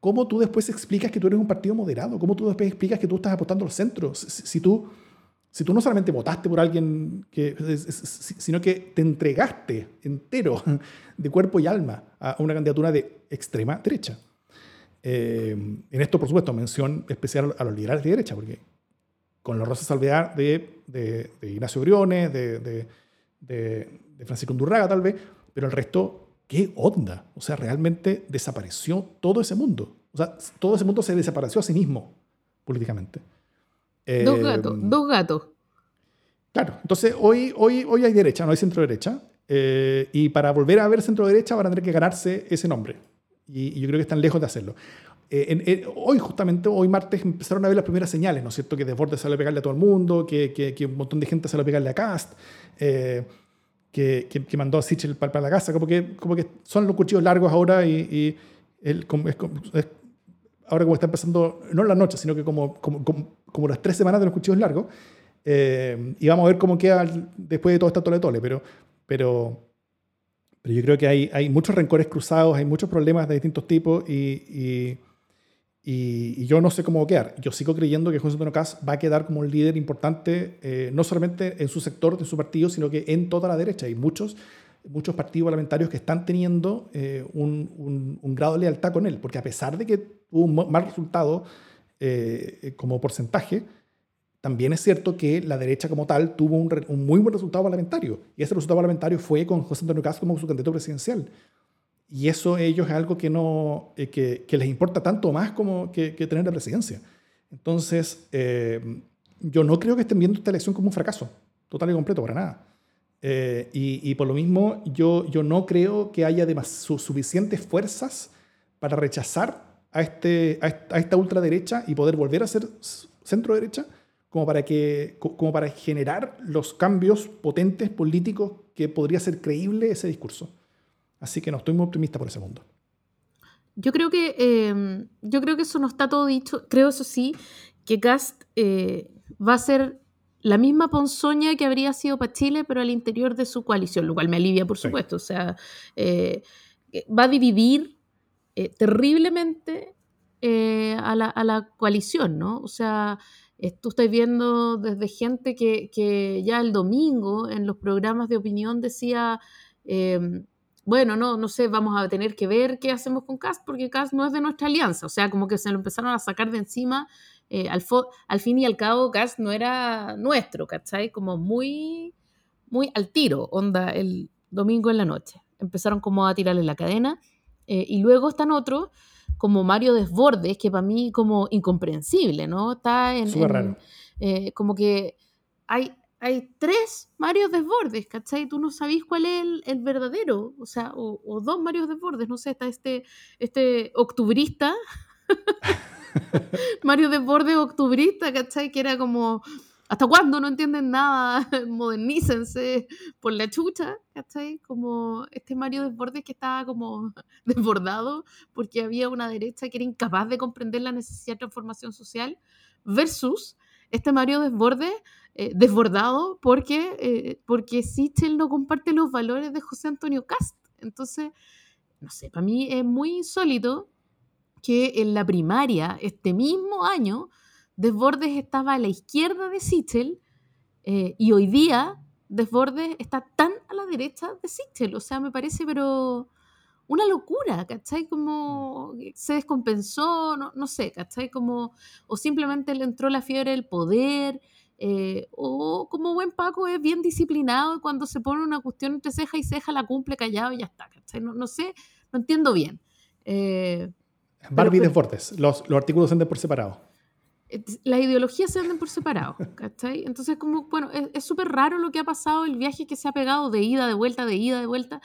¿Cómo tú después explicas que tú eres un partido moderado? ¿Cómo tú después explicas que tú estás apostando al centro? si tú si tú no solamente votaste por alguien, que, sino que te entregaste entero [LAUGHS] de cuerpo y alma a una candidatura de extrema derecha. Eh, en esto, por supuesto, mención especial a los liberales de derecha, porque con la rosa salvedad de, de, Ignacio Briones, de, de, Francisco Undurraga tal vez, pero el resto, ¿qué onda? O sea, realmente desapareció todo ese mundo. O sea, todo ese mundo se desapareció a sí mismo políticamente dos gatos, em, dos gatos. Claro, entonces hoy, hoy, hoy hay derecha, no hay centro derecha. Eh, y para volver a ver centro derecha van a tener que ganarse ese nombre. Y, yo creo que están lejos de hacerlo. Eh, hoy, justamente, hoy martes, empezaron a ver las primeras señales, ¿no es cierto? Que Desbordes sale a pegarle a todo el mundo, que, que, un montón de gente sale a pegarle a Cast, eh, que, que, mandó a Sichel para, la casa, como que, como que son los cuchillos largos ahora y, el, es, ahora como está empezando, no en la noche, sino que como, como, como, las tres semanas de los cuchillos largos, eh, y vamos a ver cómo queda después de todo este tole tole, pero, pero, pero yo creo que hay, hay muchos rencores cruzados, hay muchos problemas de distintos tipos y, y, y, yo no sé cómo va a quedar. Yo sigo creyendo que José Antonio Caz va a quedar como un líder importante, eh, no solamente en su sector, de su partido, sino que en toda la derecha. Y muchos muchos partidos parlamentarios que están teniendo eh, un, un, grado de lealtad con él, porque a pesar de que tuvo un mal resultado eh, como porcentaje, también es cierto que la derecha como tal tuvo un, un, muy buen resultado parlamentario, y ese resultado parlamentario fue con José Antonio Castro como su candidato presidencial. Y eso a ellos es algo que, no, eh, que, que, les importa tanto más como que, que tener la presidencia. Entonces, yo no creo que estén viendo esta elección como un fracaso, total y completo, para nada. Eh, y, por lo mismo, yo, yo no creo que haya suficientes fuerzas para rechazar a, este, a esta ultraderecha y poder volver a ser centro derecha? como para, que, como para generar los cambios potentes políticos que podría ser creíble ese discurso. Así que no estoy muy optimista por ese mundo. Yo creo que, em, yo creo que eso no está todo dicho. Creo, eso sí, que Cast eh, va a ser la misma ponzoña que habría sido para Chile, pero al interior de su coalición, lo cual me alivia, por supuesto. O sea, eh, va a dividir eh, terriblemente a la, a, la, coalición, ¿no? O sea, Tú estás viendo desde gente que, ya el domingo en los programas de opinión decía, em, bueno, no, no sé, vamos a tener que ver qué hacemos con CAST porque CAST no es de nuestra alianza. O sea, como que se lo empezaron a sacar de encima. Eh, al, al, fin y al cabo, CAST no era nuestro, ¿cachai? Como muy, muy al tiro, onda, el domingo en la noche. Empezaron como a tirarle la cadena. Eh, y luego están otros como Mario Desbordes, que para mí como incomprensible, ¿no? Está en... raro. Eh, como que hay, hay tres Mario Desbordes, ¿cachai? Tú no sabís cuál es el, verdadero, o sea, o, dos Mario Desbordes, no sé, está este, este octubrista, [LAUGHS] [LAUGHS] Mario Desbordes octubrista, ¿cachai? Que era como ¿Hasta cuándo no entienden nada? [LAUGHS] Modernícense por la chucha, ¿cachai? Como este Mario Desbordes que estaba como [LAUGHS] desbordado porque había una derecha que era incapaz de comprender la necesidad de transformación social versus este Mario Desbordes eh, desbordado porque, eh, porque Sichel no comparte los valores de José Antonio Cast. Entonces, no sé, para mí es muy insólito que en la primaria, este mismo año, Desbordes estaba a la izquierda de Sichel eh, y hoy día Desbordes está tan a la derecha de Sichel. O sea, me parece, pero una locura, ¿cachai? Como mm. se descompensó, no, no sé, ¿cachai? Como, o simplemente le entró la fiebre del poder, eh, o como buen Paco es bien disciplinado y cuando se pone una cuestión entre ceja y ceja la cumple callado y ya está, ¿cachai? No, no sé, no entiendo bien. Eh, Barbie Desbordes, los, los artículos son de por separado las ideologías se venden por separado, ¿cachai? Entonces, como, bueno, es súper raro lo que ha pasado, el viaje que se ha pegado de ida, de vuelta, de ida, de vuelta.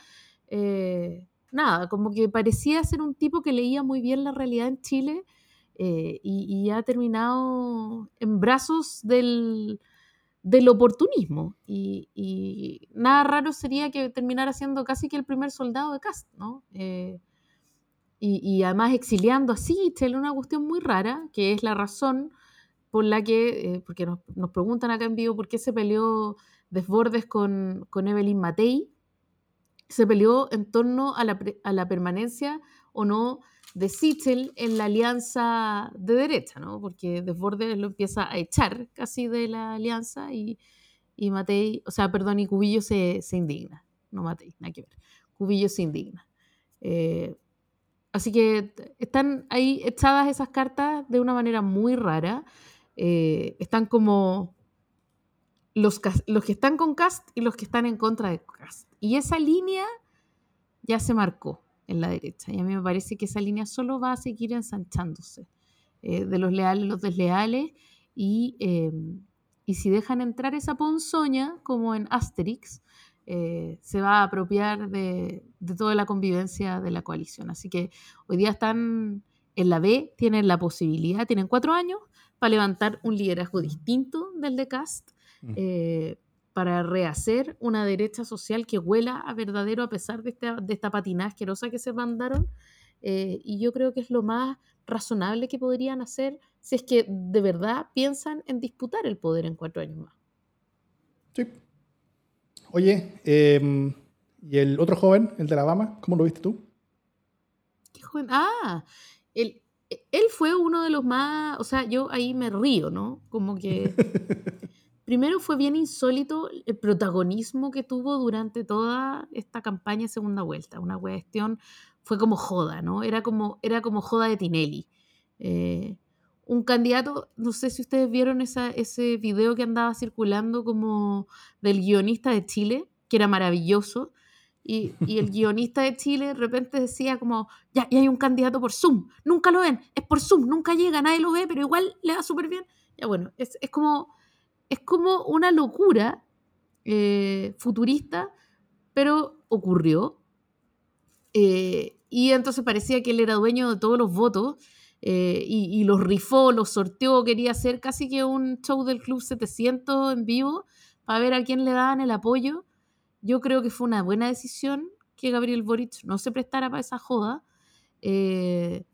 Eh, nada, como que parecía ser un tipo que leía muy bien la realidad en Chile eh, y, ha terminado en brazos del, del oportunismo. Y, nada raro sería que terminara siendo casi que el primer soldado de Cast, ¿no? Eh, y, además exiliando así, Chile, una cuestión muy rara, que es la razón por la que, eh, porque nos, preguntan acá en vivo por qué se peleó Desbordes con, con Evelyn Matei, se peleó en torno a la, a la permanencia o no de Sichel en la alianza de derecha, ¿no? Porque Desbordes lo empieza a echar casi de la alianza y, y Matei, o sea, perdón, y Cubillo se, se indigna, no Matei, nada que ver, Cubillo se indigna. Eh, Así que están ahí echadas esas cartas de una manera muy rara. Eh, están como los, los que están con Cast y los que están en contra de Cast. Y esa línea ya se marcó en la derecha. Y a mí me parece que esa línea solo va a seguir ensanchándose. Eh, de los leales, los desleales. Y, eh, y si dejan entrar esa ponzoña, como en Asterix, eh, se va a apropiar de, toda la convivencia de la coalición. Así que hoy día están en la B, tienen la posibilidad, tienen cuatro años para levantar un liderazgo distinto del de Cast, mm. eh, para rehacer una derecha social que huela a verdadero a pesar de esta, de esta patinada asquerosa que se mandaron. Eh, y yo creo que es lo más razonable que podrían hacer si es que de verdad piensan en disputar el poder en cuatro años más. Sí, Oye, em, ¿y el otro joven, el de Alabama, cómo lo viste tú? ¿Qué joven? Ah, él, él fue uno de los más, o sea, yo ahí me río, ¿no? Como que [LAUGHS] primero fue bien insólito el protagonismo que tuvo durante toda esta campaña de segunda vuelta. Una cuestión fue como joda, ¿no? Era como, era como joda de Tinelli. Eh, un candidato, no sé si ustedes vieron esa, ese video que andaba circulando como del guionista de Chile, que era maravilloso, y, el [LAUGHS] guionista de Chile de repente decía como, ya, hay un candidato por Zoom, nunca lo ven, es por Zoom, nunca llega, nadie lo ve, pero igual le va súper bien. Ya bueno, es, como, es como una locura eh, futurista, pero ocurrió. Eh, y entonces parecía que él era dueño de todos los votos eh, y, los rifó, los sorteó, quería hacer casi que un show del Club 700 en vivo para ver a quién le daban el apoyo. Yo creo que fue una buena decisión que Gabriel Boric no se prestara para esa joda. Eh,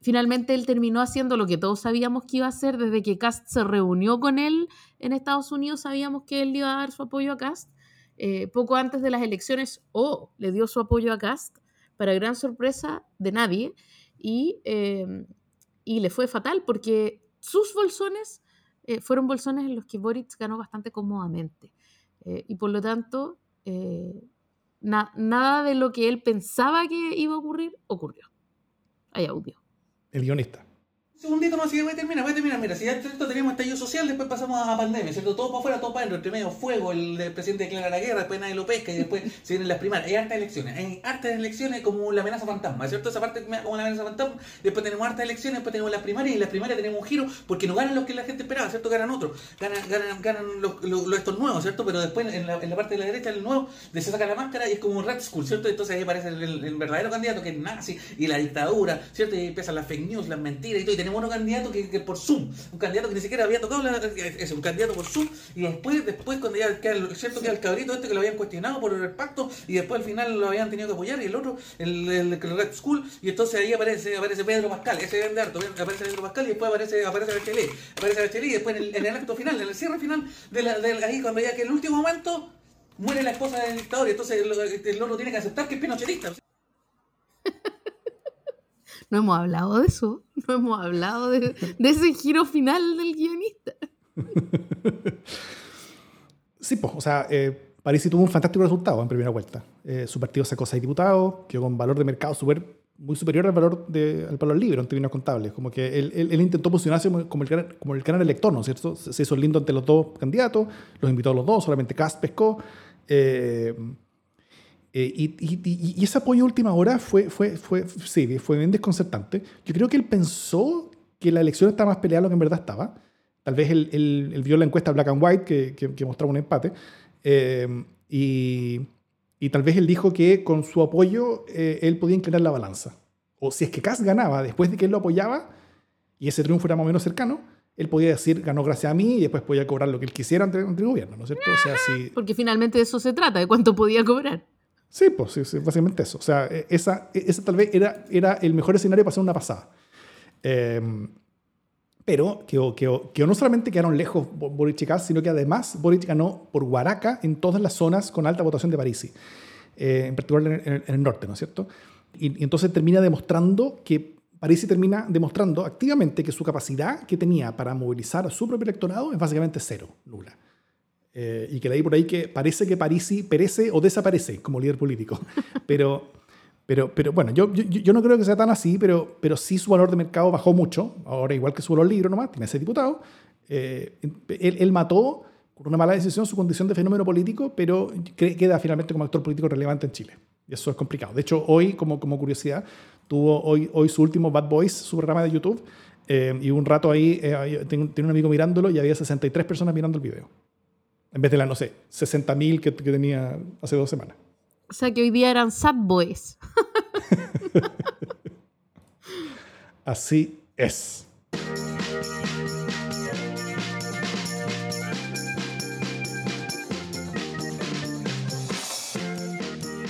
finalmente él terminó haciendo lo que todos sabíamos que iba a hacer desde que Cast se reunió con él en Estados Unidos, sabíamos que él iba a dar su apoyo a Cast. Eh, poco antes de las elecciones, o le dio su apoyo a Cast, para gran sorpresa de nadie, y, em, y le fue fatal porque sus bolsones eh, fueron bolsones en los que Boric ganó bastante cómodamente. Eh, y por lo tanto, nada de lo que él pensaba que iba a ocurrir ocurrió. Hay audio. El guionista segundito más y voy a terminar, voy a terminar. Mira, si ya esto teníamos estallido social, después pasamos a pandemia, ¿cierto? Todo para afuera, todo para adentro, entre medio fuego, el, presidente declara la guerra, después nadie lo pesca y después [LAUGHS] se vienen las primarias. Hay hartas elecciones, hay hartas elecciones como la amenaza fantasma, ¿cierto? Esa parte como la amenaza fantasma, después tenemos hartas elecciones, después tenemos las primarias y las primarias tenemos un giro porque no ganan los que la gente esperaba, ¿cierto? Ganan otros, ganan, ganan, ganan los, estos nuevos, ¿cierto? Pero después en la, en la, parte de la derecha, el nuevo, se saca la máscara y es como un red school, ¿cierto? Entonces ahí aparece el, verdadero candidato que es nazi y la dictadura, ¿cierto? Y empiezan las fake news, las mentiras y todo. Y tenemos otro candidato que por Zoom, un candidato que ni siquiera había tocado, la, es un candidato por Zoom, y después, después cuando ya queda el, cierto que el cabrito este que lo habían cuestionado por el pacto, y después al final lo habían tenido que apoyar, y el otro, el, el, Red School, y entonces ahí aparece, aparece Pedro Pascal, ese vende harto, aparece Pedro Pascal, y después aparece, aparece Bachelet, aparece Bachelet, y después en el, en acto final, en el cierre final, de, la, de ahí cuando ya que el último momento, muere la esposa del dictador, y entonces el, el otro tiene que aceptar que es pinochetista. [LAUGHS] No hemos hablado de eso. [LAUGHS] No hemos hablado de, ese giro final del guionista. [LAUGHS] Sí, pues, o sea, eh, Parisi tuvo un fantástico resultado en primera vuelta. Eh, su partido sacó seis diputados, quedó con valor de mercado super, muy superior al valor, de, al valor libre en términos contables. Como que él, él, intentó posicionarse como el, gran, como el gran elector, ¿no es cierto? Se hizo lindo ante los dos candidatos, los invitó a los dos, solamente Cast pescó. Eh, eh, y, ese apoyo última hora fue, fue, fue, sí, fue bien desconcertante. Yo creo que él pensó que la elección estaba más peleada de lo que en verdad estaba. Tal vez él, él, vio la encuesta Black and White que, mostraba un empate. Eh, y, y, tal vez él dijo que con su apoyo eh, él podía inclinar la balanza. O si es que Kass ganaba después de que él lo apoyaba y ese triunfo era más o menos cercano, él podía decir ganó gracias a mí y después podía cobrar lo que él quisiera ante, el gobierno, ¿no es cierto? O sea, si... Porque finalmente de eso se trata, de cuánto podía cobrar. Sí, pues sí, básicamente eso. O sea, e, esa, e, esa tal vez era, era el mejor escenario para hacer una pasada. Em, pero que, que, que, no solamente quedaron lejos Boric y Kass, sino que además Boric ganó por Guaraca en todas las zonas con alta votación de Parisi, eh, en particular en, el norte, ¿no es cierto? Y, entonces termina demostrando que Parisi termina demostrando activamente que su capacidad que tenía para movilizar a su propio electorado es básicamente cero, nula. Eh, y que leí por ahí que parece que Parisi perece o desaparece como líder político. [LAUGHS] Pero, pero, pero bueno, yo, yo, no creo que sea tan así, pero, pero sí su valor de mercado bajó mucho. Ahora, igual que su valor libro nomás, tiene ese diputado. Eh, él, él, mató con una mala decisión su condición de fenómeno político, pero queda finalmente como actor político relevante en Chile. Y eso es complicado. De hecho, hoy, como, como curiosidad, tuvo hoy, hoy su último Bad Boys, su programa de YouTube. Eh, y un rato ahí, tiene un amigo mirándolo y había 63 personas mirando el video. En vez de la, no sé, 60.000 que, que tenía hace dos semanas. O sea que hoy día eran sad boys. [LAUGHS] Así es.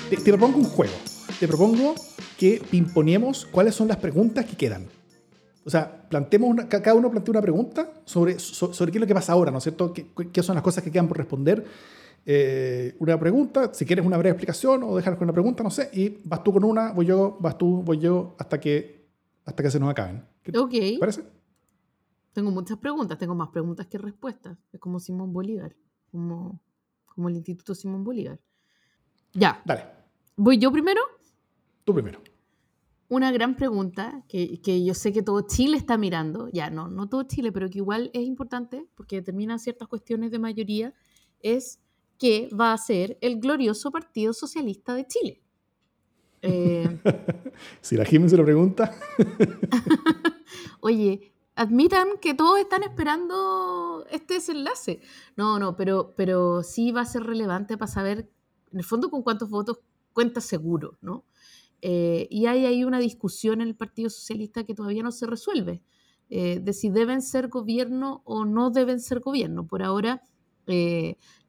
Te, te, propongo un juego. Te propongo que pimponemos cuáles son las preguntas que quedan. O sea, planteemos cada uno plantea una pregunta sobre, sobre qué es lo que pasa ahora, ¿no es cierto? ¿Qué, qué son las cosas que quedan por responder? Eh, una pregunta, si quieres una breve explicación o dejar con una pregunta, no sé, y vas tú con una, voy yo, vas tú, voy yo, hasta que, hasta que se nos acaben. ¿Qué ok. ¿Te parece? Tengo muchas preguntas, tengo más preguntas que respuestas. Es como Simón Bolívar, como, como el Instituto Simón Bolívar. Ya. Dale. ¿Voy yo primero? Tú primero una gran pregunta que, que, yo sé que todo Chile está mirando, ya no, no todo Chile, pero que igual es importante porque determina ciertas cuestiones de mayoría, es qué va a ser el glorioso Partido Socialista de Chile. Eh, [LAUGHS] si la Jiménez se lo pregunta. [LAUGHS] Oye, admitan que todos están esperando este desenlace. No, no, pero, pero sí va a ser relevante para saber, en el fondo, con cuántos votos cuenta seguro, ¿no? Y hay ahí una discusión en el Partido Socialista que todavía no se resuelve, de si deben ser gobierno o no deben ser gobierno. Por ahora,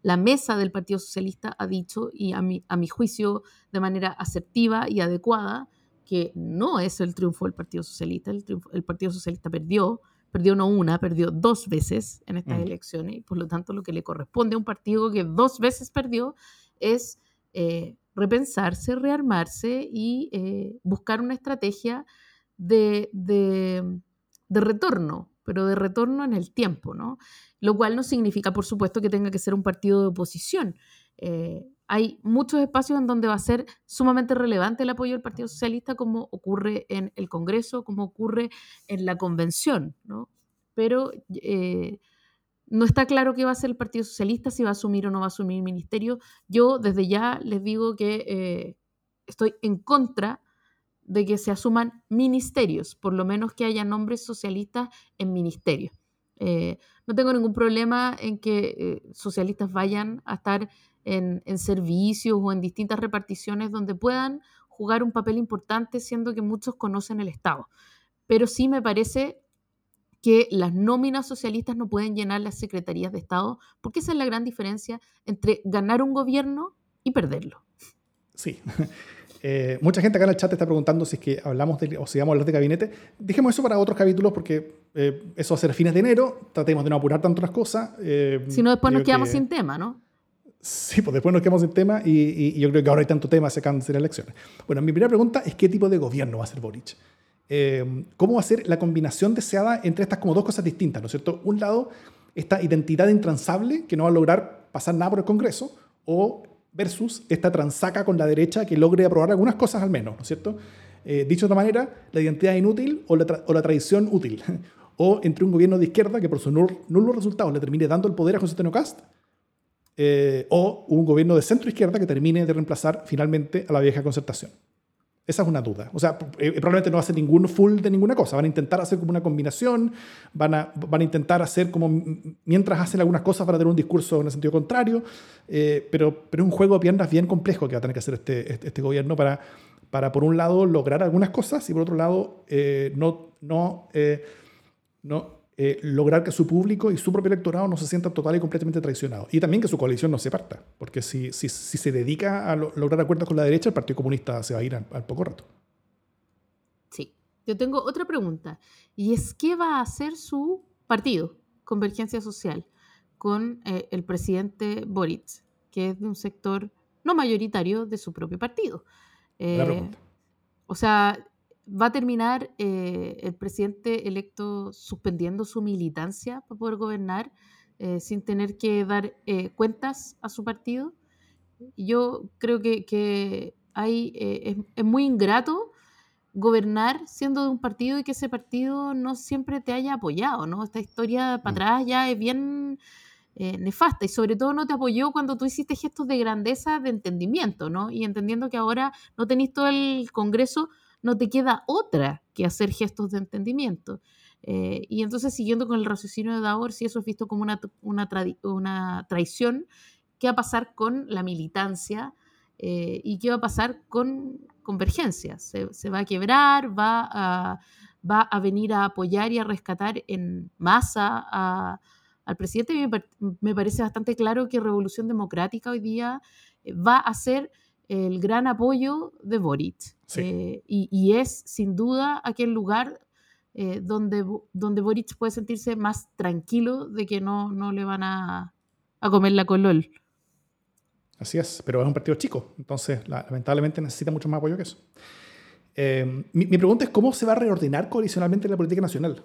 la mesa del Partido Socialista ha dicho, y a mi, a mi juicio de manera asertiva y adecuada, que no es el triunfo del Partido Socialista. El, el Partido Socialista perdió, perdió no una, perdió dos veces en estas mm. elecciones, y por lo tanto lo que le corresponde a un partido que dos veces perdió es eh, repensarse, rearmarse y eh, buscar una estrategia de, de, de retorno, pero de retorno en el tiempo, ¿no? Lo cual no significa, por supuesto, que tenga que ser un partido de oposición. Eh, hay muchos espacios en donde va a ser sumamente relevante el apoyo del Partido Socialista, como ocurre en el Congreso, como ocurre en la Convención, ¿no? Pero eh, no está claro qué va a hacer el Partido Socialista, si va a asumir o no va a asumir el ministerio. Yo desde ya les digo que eh, estoy en contra de que se asuman ministerios, por lo menos que haya nombres socialistas en ministerios. Eh, no tengo ningún problema en que eh, socialistas vayan a estar en, servicios o en distintas reparticiones donde puedan jugar un papel importante, siendo que muchos conocen el Estado. Pero sí me parece que las nóminas socialistas no pueden llenar las secretarías de Estado, porque esa es la gran diferencia entre ganar un gobierno y perderlo. Sí. [LAUGHS] Eh, mucha gente acá en el chat está preguntando si es que hablamos de, o si vamos a hablar de gabinete. Dejemos eso para otros capítulos porque eh, eso va a ser fines de enero. Tratemos de no apurar tanto las cosas. Eh, si no, después nos quedamos sin tema, ¿no? Sí, pues después nos quedamos sin tema y, yo creo que ahora hay tanto tema, se cansan las elecciones. Bueno, mi primera pregunta es qué tipo de gobierno va a ser Boric. ¿Cómo va a ser la combinación deseada entre estas como dos cosas distintas, ¿no es cierto? Un lado, esta identidad intransable que no va a lograr pasar nada por el Congreso, o versus esta transaca con la derecha que logre aprobar algunas cosas al menos, ¿no es cierto? Eh, dicho de otra manera, la identidad inútil o la, tradición útil. [LAUGHS] o entre un gobierno de izquierda que por sus nulos resultados le termine dando el poder a José Antonio Cast, eh, o un gobierno de centro izquierda que termine de reemplazar finalmente a la vieja concertación. Esa es una duda. O sea, eh, probablemente no va a ser ningún full de ninguna cosa. Van a intentar hacer como una combinación, van a, van a intentar hacer como, mientras hacen algunas cosas, van a tener un discurso en el sentido contrario, eh, pero, pero es un juego de piernas bien complejo que va a tener que hacer este, este, este gobierno para, para, por un lado, lograr algunas cosas y por otro lado, eh, no, no, no eh, lograr que su público y su propio electorado no se sientan total y completamente traicionados. Y también que su coalición no se parta, porque si, si, si se dedica a lograr acuerdos con la derecha, el Partido Comunista se va a ir al, poco rato. Sí, yo tengo otra pregunta, y es qué va a hacer su partido, Convergencia Social, con eh, el presidente Boric, que es de un sector no mayoritario de su propio partido. Eh, o sea, ¿Va a terminar eh, el presidente electo suspendiendo su militancia para poder gobernar eh, sin tener que dar eh, cuentas a su partido? Yo creo que, hay, es, muy ingrato gobernar siendo de un partido y que ese partido no siempre te haya apoyado, ¿no? Esta historia para mm. atrás ya es bien nefasta y sobre todo no te apoyó cuando tú hiciste gestos de grandeza, de entendimiento, ¿no? Y entendiendo que ahora no tenéis todo el Congreso no te queda otra que hacer gestos de entendimiento. Eh, y entonces, siguiendo con el raciocinio de Davor, si eso es visto como una, una, traición, ¿qué va a pasar con la militancia? Eh, ¿Y qué va a pasar con Convergencia? ¿Se, va a quebrar? ¿Va a, ¿Va a venir a apoyar y a rescatar en masa al presidente? Me, me parece bastante claro que Revolución Democrática hoy día eh, va a ser el gran apoyo de Boric. Eh, y, es sin duda aquel lugar eh, donde, donde Boric puede sentirse más tranquilo de que no, no le van a, a comer la colol. Así es, pero es un partido chico, entonces lamentablemente necesita mucho más apoyo que eso. Eh, mi, pregunta es cómo se va a reordenar coalicionalmente la política nacional.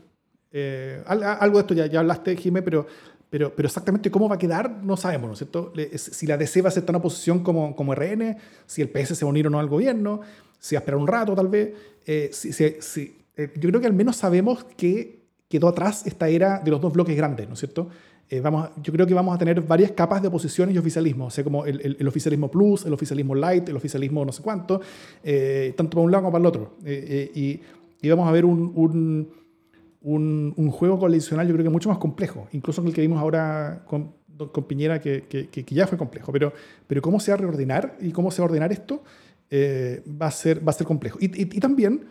algo de esto ya, ya hablaste, Jimé, pero pero, pero exactamente cómo va a quedar no sabemos, ¿no es cierto? Si la DC va a ser tan oposición como, como RN, si el PS se va a unir o no al gobierno, si va a esperar un rato tal vez. Eh, si, si, eh, yo creo que al menos sabemos que quedó atrás esta era de los dos bloques grandes, ¿no es cierto? Eh, vamos, yo creo que vamos a tener varias capas de oposiciones y oficialismo, o sea, como el, el, oficialismo plus, el oficialismo light, el oficialismo no sé cuánto, tanto para un lado como para el otro. Y, y, vamos a ver un, un un, un, juego coalicional yo creo que mucho más complejo, incluso que el que vimos ahora con, con Piñera, que, que, que, ya fue complejo. Pero, pero cómo se va a reordenar y cómo se va a ordenar esto, eh, va, a ser, va a ser complejo. Y, y, también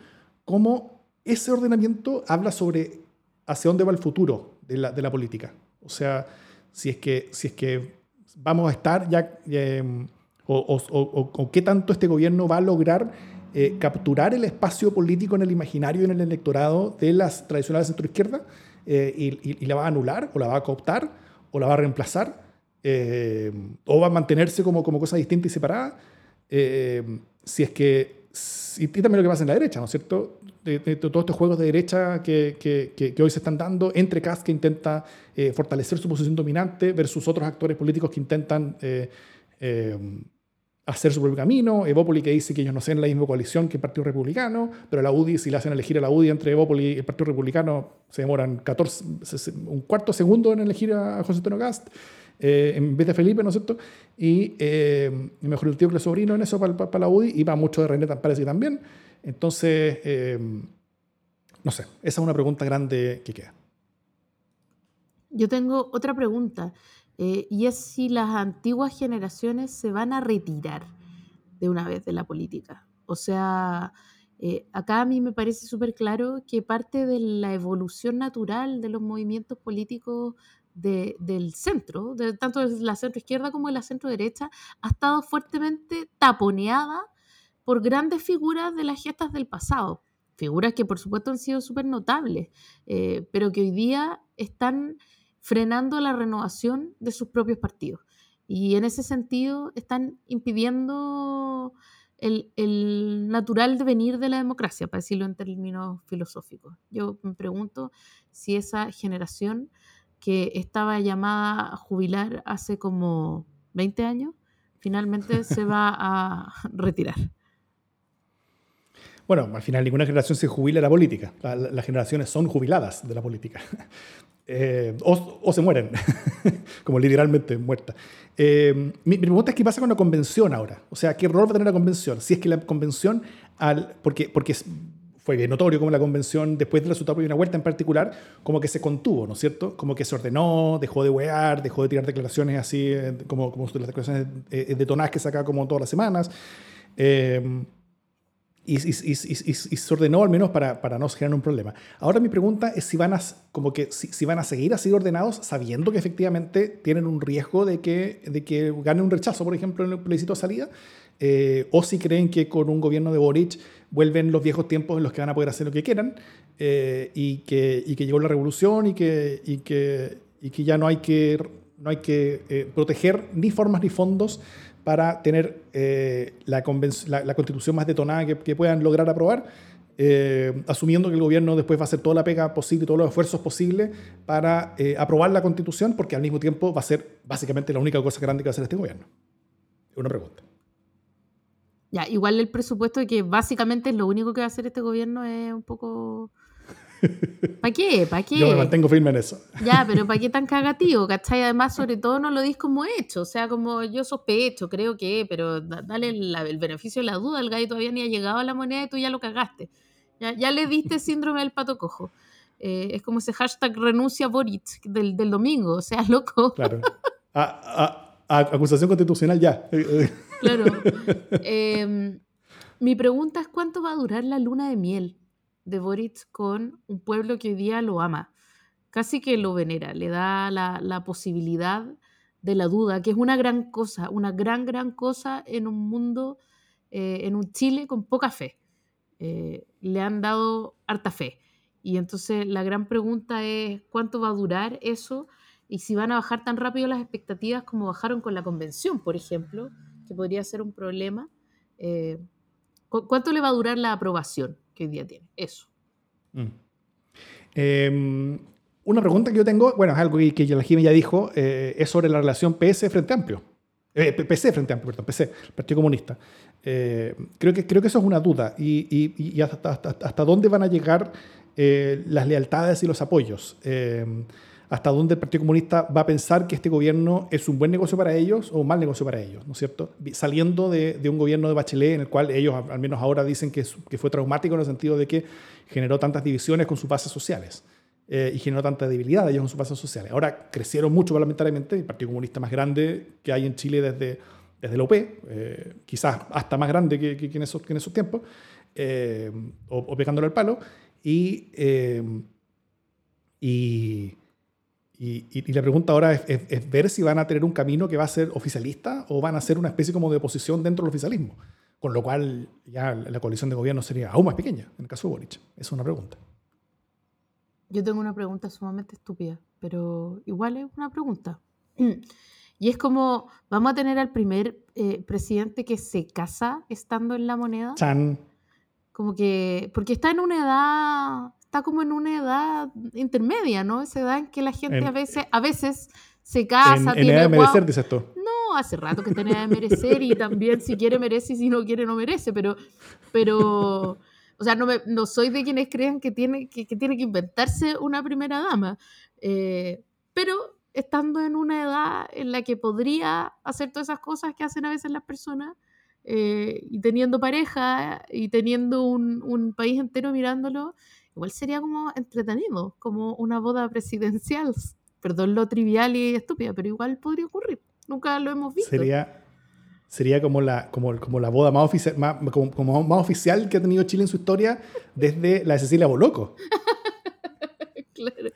cómo ese ordenamiento habla sobre hacia dónde va el futuro de la, de la política. O sea, si es que, si es que vamos a estar ya, em, o, o, o, qué tanto este gobierno va a lograr eh, capturar el espacio político en el imaginario y en el electorado de las tradicionales centroizquierda eh, y, la va a anular o la va a cooptar o la va a reemplazar eh, o va a mantenerse como, como cosa distinta y separada. si es que, y, también lo que pasa en la derecha, ¿no es cierto? De, todos estos juegos de derecha que, que, que, hoy se están dando entre Kass que intenta fortalecer su posición dominante versus otros actores políticos que intentan hacer su propio camino, Evópoli que dice que ellos no sean la misma coalición que el Partido Republicano, pero la UDI, si le hacen elegir a la UDI entre Evópoli y el Partido Republicano, se demoran 14, un cuarto segundo en elegir a José Antonio Gast, eh, en vez de Felipe, ¿no es cierto? Y eh, mejor el tío que el sobrino en eso para, la UDI, y va mucho de René parece también. Entonces, eh, no sé, esa es una pregunta grande que queda. Yo tengo otra pregunta. Eh, y es si las antiguas generaciones se van a retirar de una vez de la política. O sea, eh, acá a mí me parece súper claro que parte de la evolución natural de los movimientos políticos del centro, de, tanto de la centro izquierda como de la centro derecha, ha estado fuertemente taponeada por grandes figuras de las gestas del pasado. Figuras que por supuesto han sido súper notables, eh, pero que hoy día están frenando la renovación de sus propios partidos. Y en ese sentido están impidiendo el, natural devenir de la democracia, para decirlo en términos filosóficos. Yo me pregunto si esa generación que estaba llamada a jubilar hace como 20 años, finalmente se va a [LAUGHS] retirar. Bueno, al final ninguna generación se jubila de la política. las generaciones son jubiladas de la política. [LAUGHS] Eh, o, se mueren, [LAUGHS] como literalmente muerta. Eh, mi, pregunta es qué pasa con la convención ahora. O sea, ¿qué rol va a tener la convención? Si es que la convención, al, porque, porque fue notorio como la convención, después del resultado de una vuelta en particular, como que se contuvo, ¿no es cierto? Como que se ordenó, dejó de wear, dejó de tirar declaraciones así, eh, como, como las declaraciones detonadas que saca como todas las semanas. Eh, y, se ordenó al menos para, para, no generar un problema. Ahora mi pregunta es si van a, como que, si, van a seguir así ordenados sabiendo que efectivamente tienen un riesgo de que, de que gane un rechazo, por ejemplo, en el plebiscito de salida, eh, o si creen que con un gobierno de Boric vuelven los viejos tiempos en los que van a poder hacer lo que quieran eh, y, que, y que llegó la revolución y que, y que, y que ya no hay que, no hay que eh, proteger ni formas ni fondos para tener eh, la, constitución más detonada que, puedan lograr aprobar, eh, asumiendo que el gobierno después va a hacer toda la pega posible todos los esfuerzos posibles para eh, aprobar la constitución, porque al mismo tiempo va a ser básicamente la única cosa grande que va a hacer este gobierno. Una pregunta. Ya, igual el presupuesto de que básicamente lo único que va a hacer este gobierno es un poco ¿Para qué? ¿Para qué? Yo me mantengo firme en eso. Ya, pero ¿para qué tan cagativo? ¿Cachai? Además, sobre todo no lo dis como hecho. O sea, como yo sospecho, creo que, pero dale el beneficio de la duda. El gallo todavía ni ha llegado a la moneda y tú ya lo cagaste. Ya, ya le diste síndrome del pato cojo. Eh, es como ese hashtag renuncia Boric del, del domingo. O sea, loco. Claro. A, a, acusación constitucional ya. Claro. Em, mi pregunta es: ¿cuánto va a durar la luna de miel? De Boric con un pueblo que hoy día lo ama, casi que lo venera, le da la, posibilidad de la duda, que es una gran cosa, una gran, gran cosa en un mundo, eh, en un Chile con poca fe. Eh, le han dado harta fe. Y entonces la gran pregunta es cuánto va a durar eso y si van a bajar tan rápido las expectativas como bajaron con la convención, por ejemplo, que podría ser un problema. Eh, ¿Cuánto le va a durar la aprobación? Que hoy día tiene. Eso. Mm. Em, una pregunta que yo tengo, bueno, es algo que, Jimmy ya dijo, eh, es sobre la relación PS frente Amplio. Eh, PC frente Amplio, perdón, PC, Partido Comunista. Eh, creo, que, creo que eso es una duda. Y, hasta, hasta, dónde van a llegar las lealtades y los apoyos. Hasta dónde el Partido Comunista va a pensar que este gobierno es un buen negocio para ellos o un mal negocio para ellos, ¿no es cierto? Saliendo de, un gobierno de Bachelet en el cual ellos, al menos ahora, dicen que, que fue traumático en el sentido de que generó tantas divisiones con sus bases sociales eh, y generó tanta debilidad ellos con sus bases sociales. Ahora crecieron mucho parlamentariamente, el Partido Comunista más grande que hay en Chile desde, desde la UP, eh, quizás hasta más grande que, que, en, esos, que en, esos, tiempos, eh, o, o, pegándole al palo, y, eh, y, y, y, la pregunta ahora es, es, es, ver si van a tener un camino que va a ser oficialista o van a ser una especie como de oposición dentro del oficialismo, con lo cual ya la coalición de gobierno sería aún más pequeña en el caso de Boric. Esa es una pregunta. Yo tengo una pregunta sumamente estúpida, pero igual es una pregunta. [CLEARS THROAT] Y es como, vamos a tener al primer eh, presidente que se casa estando en la moneda. Chan. Como que, porque está en una edad, está como en una edad intermedia, ¿no? Esa edad en que la gente En- a veces, a veces se casa, En, en tiene edad de merecer, dices tú. No, hace rato que edad de merecer y también si quiere merece y si no quiere no merece, pero, pero o sea, no, me- no soy de quienes crean que tiene que, que tiene que inventarse una primera dama, eh, pero estando en una edad en la que podría hacer todas esas cosas que hacen a veces las personas eh, y teniendo pareja y teniendo un, un país entero mirándolo, igual sería como entretenido, como una boda presidencial. [LAUGHS] Perdón lo trivial y estúpida, pero igual podría ocurrir. Nunca lo hemos visto. Sería, sería como, la, como, como la boda más, ofici- más, como, como más oficial que ha tenido Chile en su historia desde la de Cecilia Boloco. [LAUGHS] Claro.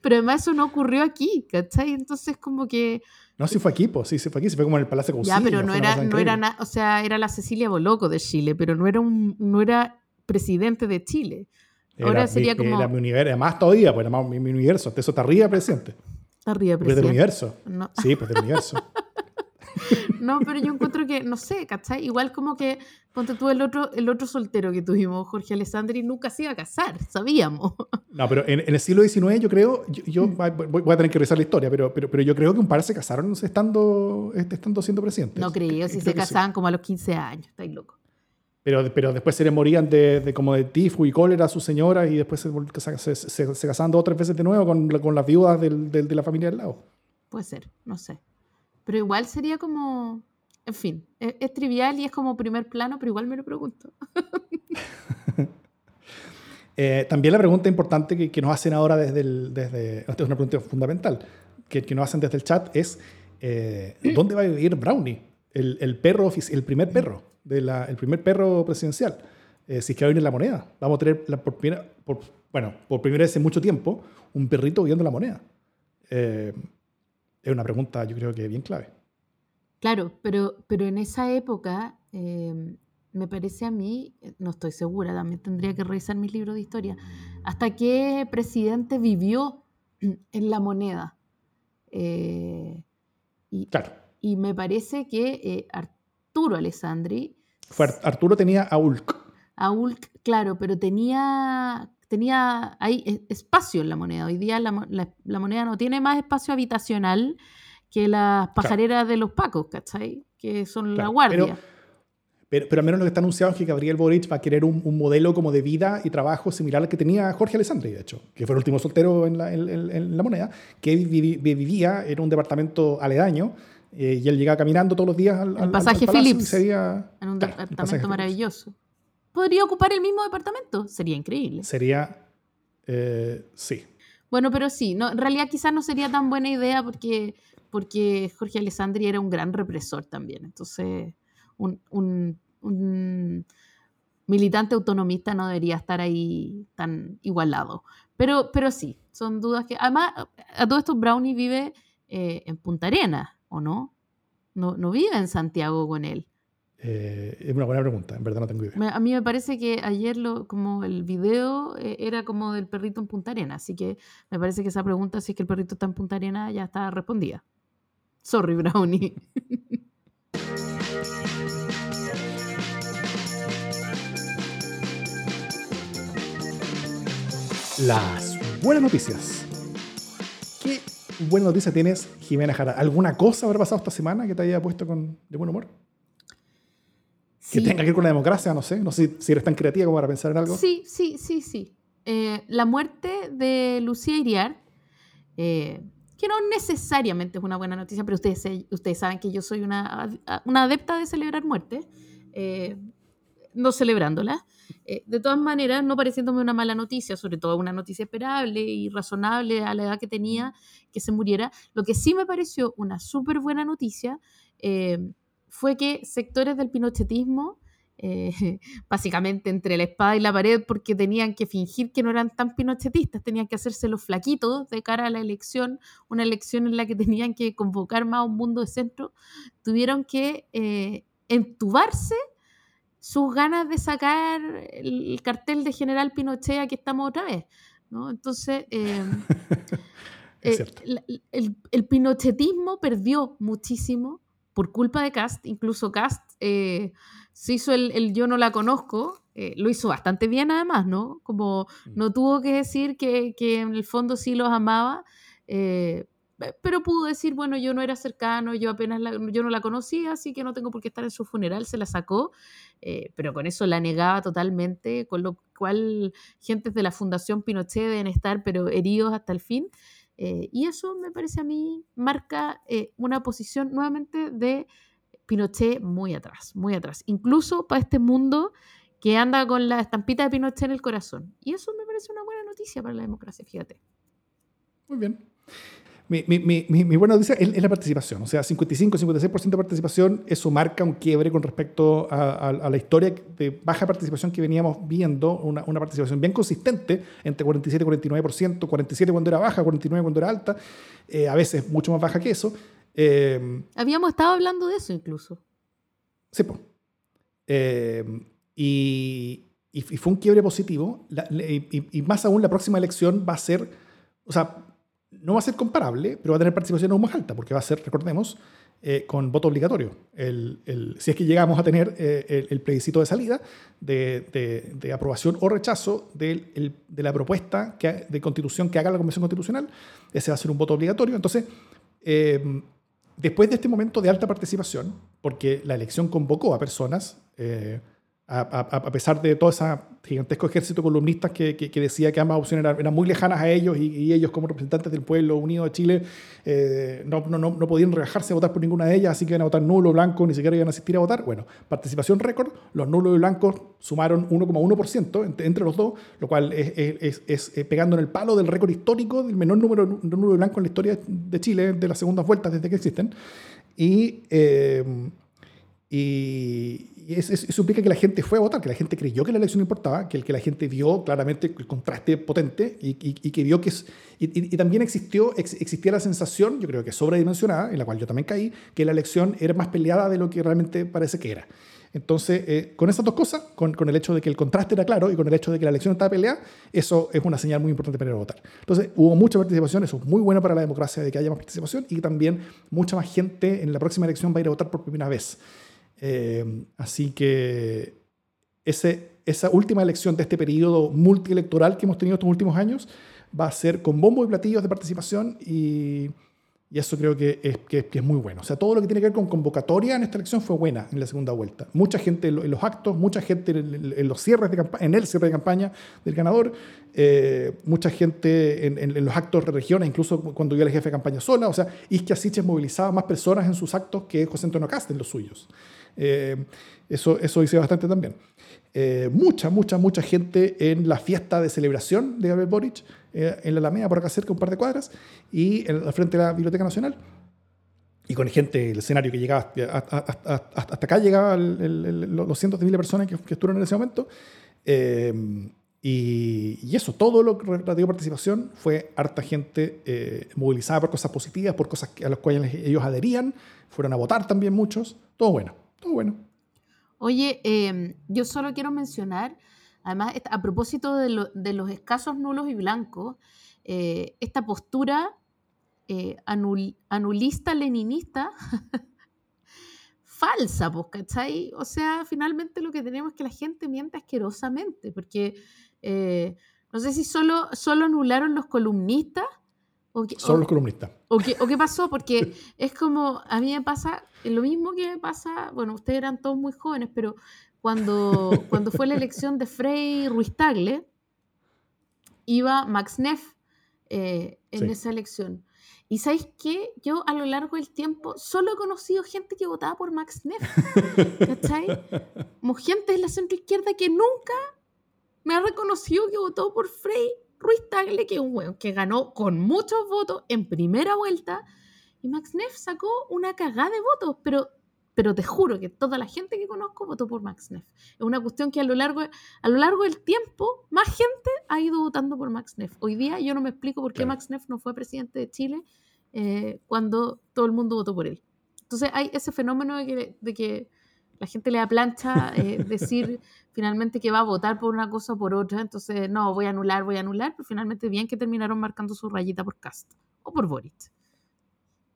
Pero además eso no ocurrió aquí, ¿cachai? Entonces como que... No, si fue aquí, pues sí, sí fue aquí, se fue como en el Palacio Ya, Cousiño, pero no era, no era na- o sea, era la Cecilia Boloco de Chile, pero no era un, no era presidente de Chile. Ahora sería como- Era mi universo, más todavía, pues era más mi, mi universo. Eso está arriba, presidente. Arriba, Porque es del presidente. universo. No, Sí, pues del universo. [LAUGHS] no, pero yo encuentro que, no sé, ¿cachai? Igual como que, ponte tú el otro, el otro soltero que tuvimos, Jorge Alessandri, nunca se iba a casar, sabíamos. [LAUGHS] No, pero en, en el siglo XIX yo creo, yo, yo Mm. voy, voy a tener que revisar la historia, pero, pero, pero yo creo que un par se casaron estando, estando siendo presidentes. No creo, si Creo se sí. casaban como a los 15 años, estáis loco. Pero, pero después se le morían de, de como de tifo y cólera a su señora y después se, se, se- se casaban dos o tres veces de nuevo con, con las viudas del- del- de la familia del lado. Puede ser, no sé. Pero igual sería como, en fin, es, es trivial y es como primer plano, pero igual me lo pregunto. [LAUGHS] Eh, también la pregunta importante que, que nos hacen ahora desde el... Desde, esta es una pregunta fundamental que, que nos hacen desde el chat es eh, ¿dónde va a vivir Brownie? El, el perro, el primer perro, de la, el primer perro presidencial. Eh, si es que va a venir la moneda. Vamos a tener la, por, primera- por- bueno, por primera vez en mucho tiempo un perrito viendo la moneda. Eh, es una pregunta yo creo que bien clave. Claro, pero, pero en esa época, eh, me parece a mí, no estoy segura, también tendría que revisar mis libros de historia, hasta qué presidente vivió [CLEARS THROAT] en la moneda. Eh, y, Claro. y me parece que eh, Arturo Alessandri, Fue Ar- Arturo tenía a Ulk. a Ulk, claro, pero tenía, tenía ahí e- espacio en la moneda. Hoy día la, la- la moneda no tiene más espacio habitacional que las pajareras de los pacos, ¿cachai? Que son la guardia. Pero, pero, pero al menos lo que está anunciado es que Gabriel Boric va a querer un, un modelo como de vida y trabajo similar al que tenía Jorge Alessandri, de hecho, que fue el último soltero en la, en- en- en la moneda, que vivía en un departamento aledaño eh, y él llegaba caminando todos los días al, pasaje al y Phillips, en un claro, departamento Phillips. maravilloso. ¿Podría ocupar el mismo departamento? Sería increíble. Sería, eh, sí. Bueno, pero sí, no, en realidad quizás no sería tan buena idea porque, porque Jorge Alessandri era un gran represor también. Entonces, un, un- un militante autonomista no debería estar ahí tan igualado. Pero, pero sí, son dudas que... Además, a todo esto Brownie vive eh, en Punta Arenas, ¿o no? no? No vive en Santiago con él. Eh, es una buena pregunta, en verdad no tengo idea. Me- a mí me parece que ayer lo, como el video eh, era como del perrito en Punta Arena, así que me parece que esa pregunta, si es que el perrito está en Punta Arena, ya está respondida. Sorry, Brownie. Las buenas noticias. ¿Qué buena noticia tienes, Jimena Jara? ¿Alguna cosa habrá pasado esta semana que te haya puesto con, de buen humor? Que Sí, tenga que ver con la democracia, no sé. No sé si eres tan creativa como para pensar en algo. sí, sí, sí, sí. Eh, la muerte de Lucía Iriar, eh, que no necesariamente es una buena noticia, pero ustedes, ustedes saben que yo soy una, una adepta de celebrar muerte, eh, no celebrándola. Eh, de todas maneras, no pareciéndome una mala noticia, sobre todo una noticia esperable y razonable a la edad que tenía que se muriera. Lo que sí me pareció una súper buena noticia eh, fue que sectores del pinochetismo, eh, [LAUGHS] básicamente entre la espada y la pared, porque tenían que fingir que no eran tan pinochetistas, tenían que hacerse los flaquitos de cara a la elección, una elección en la que tenían que convocar más a un mundo de centro, tuvieron que entubarse sus ganas de sacar el cartel de General Pinochet, aquí estamos otra vez. ¿no? Entonces, [LAUGHS] em, eh, el, el, pinochetismo perdió muchísimo por culpa de Cast, incluso Cast eh, se hizo el, yo no la conozco, eh, lo hizo bastante bien además, ¿no? Como mm. no tuvo que decir que, que en el fondo sí los amaba, pero pudo decir, bueno, yo no era cercano, yo apenas la, yo no la conocía, así que no tengo por qué estar en su funeral, se la sacó, eh, pero con eso la negaba totalmente, con lo cual gentes de la Fundación Pinochet deben estar, pero heridos hasta el fin. Eh, y eso me parece a mí marca eh, una posición nuevamente de Pinochet muy atrás, muy atrás, incluso para este mundo que anda con la estampita de Pinochet en el corazón. Y eso me parece una buena noticia para la democracia, fíjate. Muy bien mi, mi, mi, mi, buena noticia es, la participación. O sea, 55-56% de participación, eso marca un quiebre con respecto a, la historia de baja participación que veníamos viendo, una, una participación bien consistente entre 47 y 49%, 47 cuando era baja, 49 cuando era alta, eh, a veces mucho más baja que eso. Eh, Habíamos estado hablando de eso incluso. Sí, pues. y, y, fue un quiebre positivo, y, y más aún la próxima elección va a ser, o sea, no va a ser comparable, pero va a tener participación aún más alta, porque va a ser, recordemos, eh, con voto obligatorio. El, si es que llegamos a tener eh, el, plebiscito de salida de, de, aprobación o rechazo de, de la propuesta de constitución que haga la Convención Constitucional, ese va a ser un voto obligatorio. Entonces, eh, después de este momento de alta participación, porque la elección convocó a personas, a, pesar de todo ese gigantesco ejército de columnistas que, que, decía que ambas opciones eran, muy lejanas a ellos y, ellos como representantes del pueblo unido de Chile eh, no, no, no, podían rebajarse a votar por ninguna de ellas, así que iban a votar nulo, blanco, ni siquiera iban a asistir a votar. Bueno, participación récord, los nulos y blancos sumaron 1,1% entre, entre, los dos, lo cual es, es, eh, pegando en el palo del récord histórico del menor número de nulo y blanco en la historia de Chile de las segundas vueltas desde que existen. Y... Eh, y, eso, implica que la gente fue a votar, que la gente creyó que la elección importaba, que, el, que la gente vio claramente el contraste potente y, que vio que... Es, y, también existió, existía la sensación, yo creo que sobredimensionada, en la cual yo también caí, que la elección era más peleada de lo que realmente parece que era. Entonces, eh, con esas dos cosas, con, con, el hecho de que el contraste era claro y con el hecho de que la elección estaba peleada, eso es una señal muy importante para ir a votar. Entonces, hubo mucha participación, eso es muy bueno para la democracia de que haya más participación y también mucha más gente en la próxima elección va a ir a votar por primera vez. Eh, así que ese, esa última elección de este periodo multielectoral que hemos tenido estos últimos años va a ser con bombo y platillos de participación y, y eso creo que es, que, es muy bueno. O sea, todo lo que tiene que ver con convocatoria en esta elección fue buena en la segunda vuelta. Mucha gente en los actos, mucha gente en los cierres de en el cierre de campaña del ganador, eh, mucha gente en, en, los actos de regiones, incluso cuando yo era jefe de campaña sola. O sea, Isquia Siches movilizaba más personas en sus actos que José Antonio Cast en los suyos. Eh, eso, eso hice bastante también. Eh, mucha, mucha, mucha gente en la fiesta de celebración de Gabriel Boric, eh, en la Alameda, por acá cerca, un par de cuadras, y al frente de la Biblioteca Nacional. Y con gente, el escenario que llegaba, hasta, acá llegaba los cientos de miles de personas que, que, estuvieron en ese momento. Y, y, eso, todo lo relativo a participación fue harta gente movilizada por cosas positivas, por cosas a las cuales ellos adherían, fueron a votar también muchos, todo bueno bueno. Oye, em, yo solo quiero mencionar, además, a propósito de, los escasos nulos y blancos, eh, esta postura eh, anulista, leninista, [LAUGHS] falsa, pues, ¿cachai? O sea, finalmente lo que tenemos es que la gente miente asquerosamente, porque eh, no sé si solo, solo anularon los columnistas son los columnistas. O qué, o qué pasó, [LAUGHS] porque es como, a mí me pasa lo mismo que me pasa, bueno, ustedes eran todos muy jóvenes, pero cuando, [LAUGHS] cuando fue la elección de Frei Ruiz Tagle, iba Max Neff eh, en esa elección. Y ¿sabéis qué? Yo a lo largo del tiempo solo he conocido gente que votaba por Max Neff. [LAUGHS] ¿Cachai? Como gente de la centro izquierda que nunca me ha reconocido que votó por Frei Ruiz Tagle, que es un weón que ganó con muchos votos en primera vuelta, y Max Neff sacó una cagada de votos, pero pero te juro que toda la gente que conozco votó por Max Neff. Es una cuestión que a lo largo, a lo largo del tiempo más gente ha ido votando por Max Neff. Hoy día yo no me explico por qué Claro. Max Neff no fue presidente de Chile eh, cuando todo el mundo votó por él. Entonces hay ese fenómeno de que, de que la gente le da plancha eh, [LAUGHS] decir finalmente que va a votar por una cosa o por otra, entonces no, voy a anular, voy a anular, pero finalmente bien que terminaron marcando su rayita por Cast o por Boric.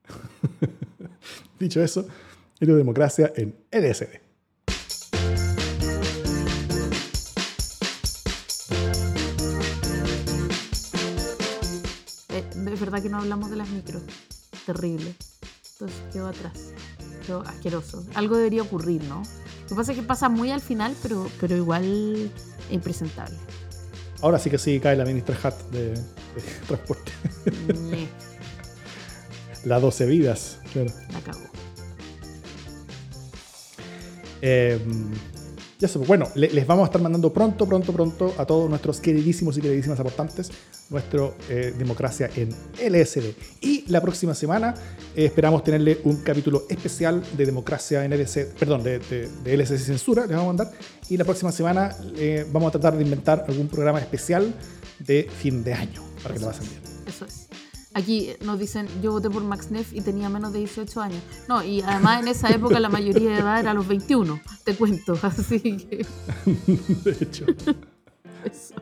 [LAUGHS] Dicho eso, es democracia en LSD. Eh, es verdad que no hablamos de las micros. Terrible. Entonces quedó atrás. Asqueroso. Algo debería ocurrir, ¿no? Lo que pasa es que pasa muy al final, pero, pero igual es impresentable. Ahora sí que sí cae la ministra Hat de, de [LAUGHS] transporte. Ñe, Las 12 vidas. Claro. la cagó. Eh, ya sé, bueno, le- les vamos a estar mandando pronto, pronto, pronto a todos nuestros queridísimos y queridísimas aportantes nuestro eh, Democracia en LSD. Y la próxima semana eh, esperamos tenerle un capítulo especial de Democracia en LSD, perdón, de, de, de LSD censura, les vamos a mandar. Y la próxima semana eh, vamos a tratar de inventar algún programa especial de fin de año para que lo pasen bien. Eso es. Aquí nos dicen, yo voté por Max Neff y tenía menos de 18 años. No, y además en esa época la mayoría de edad era los 21, te cuento. [LAUGHS] Así que [LAUGHS] De hecho. [LAUGHS] eso.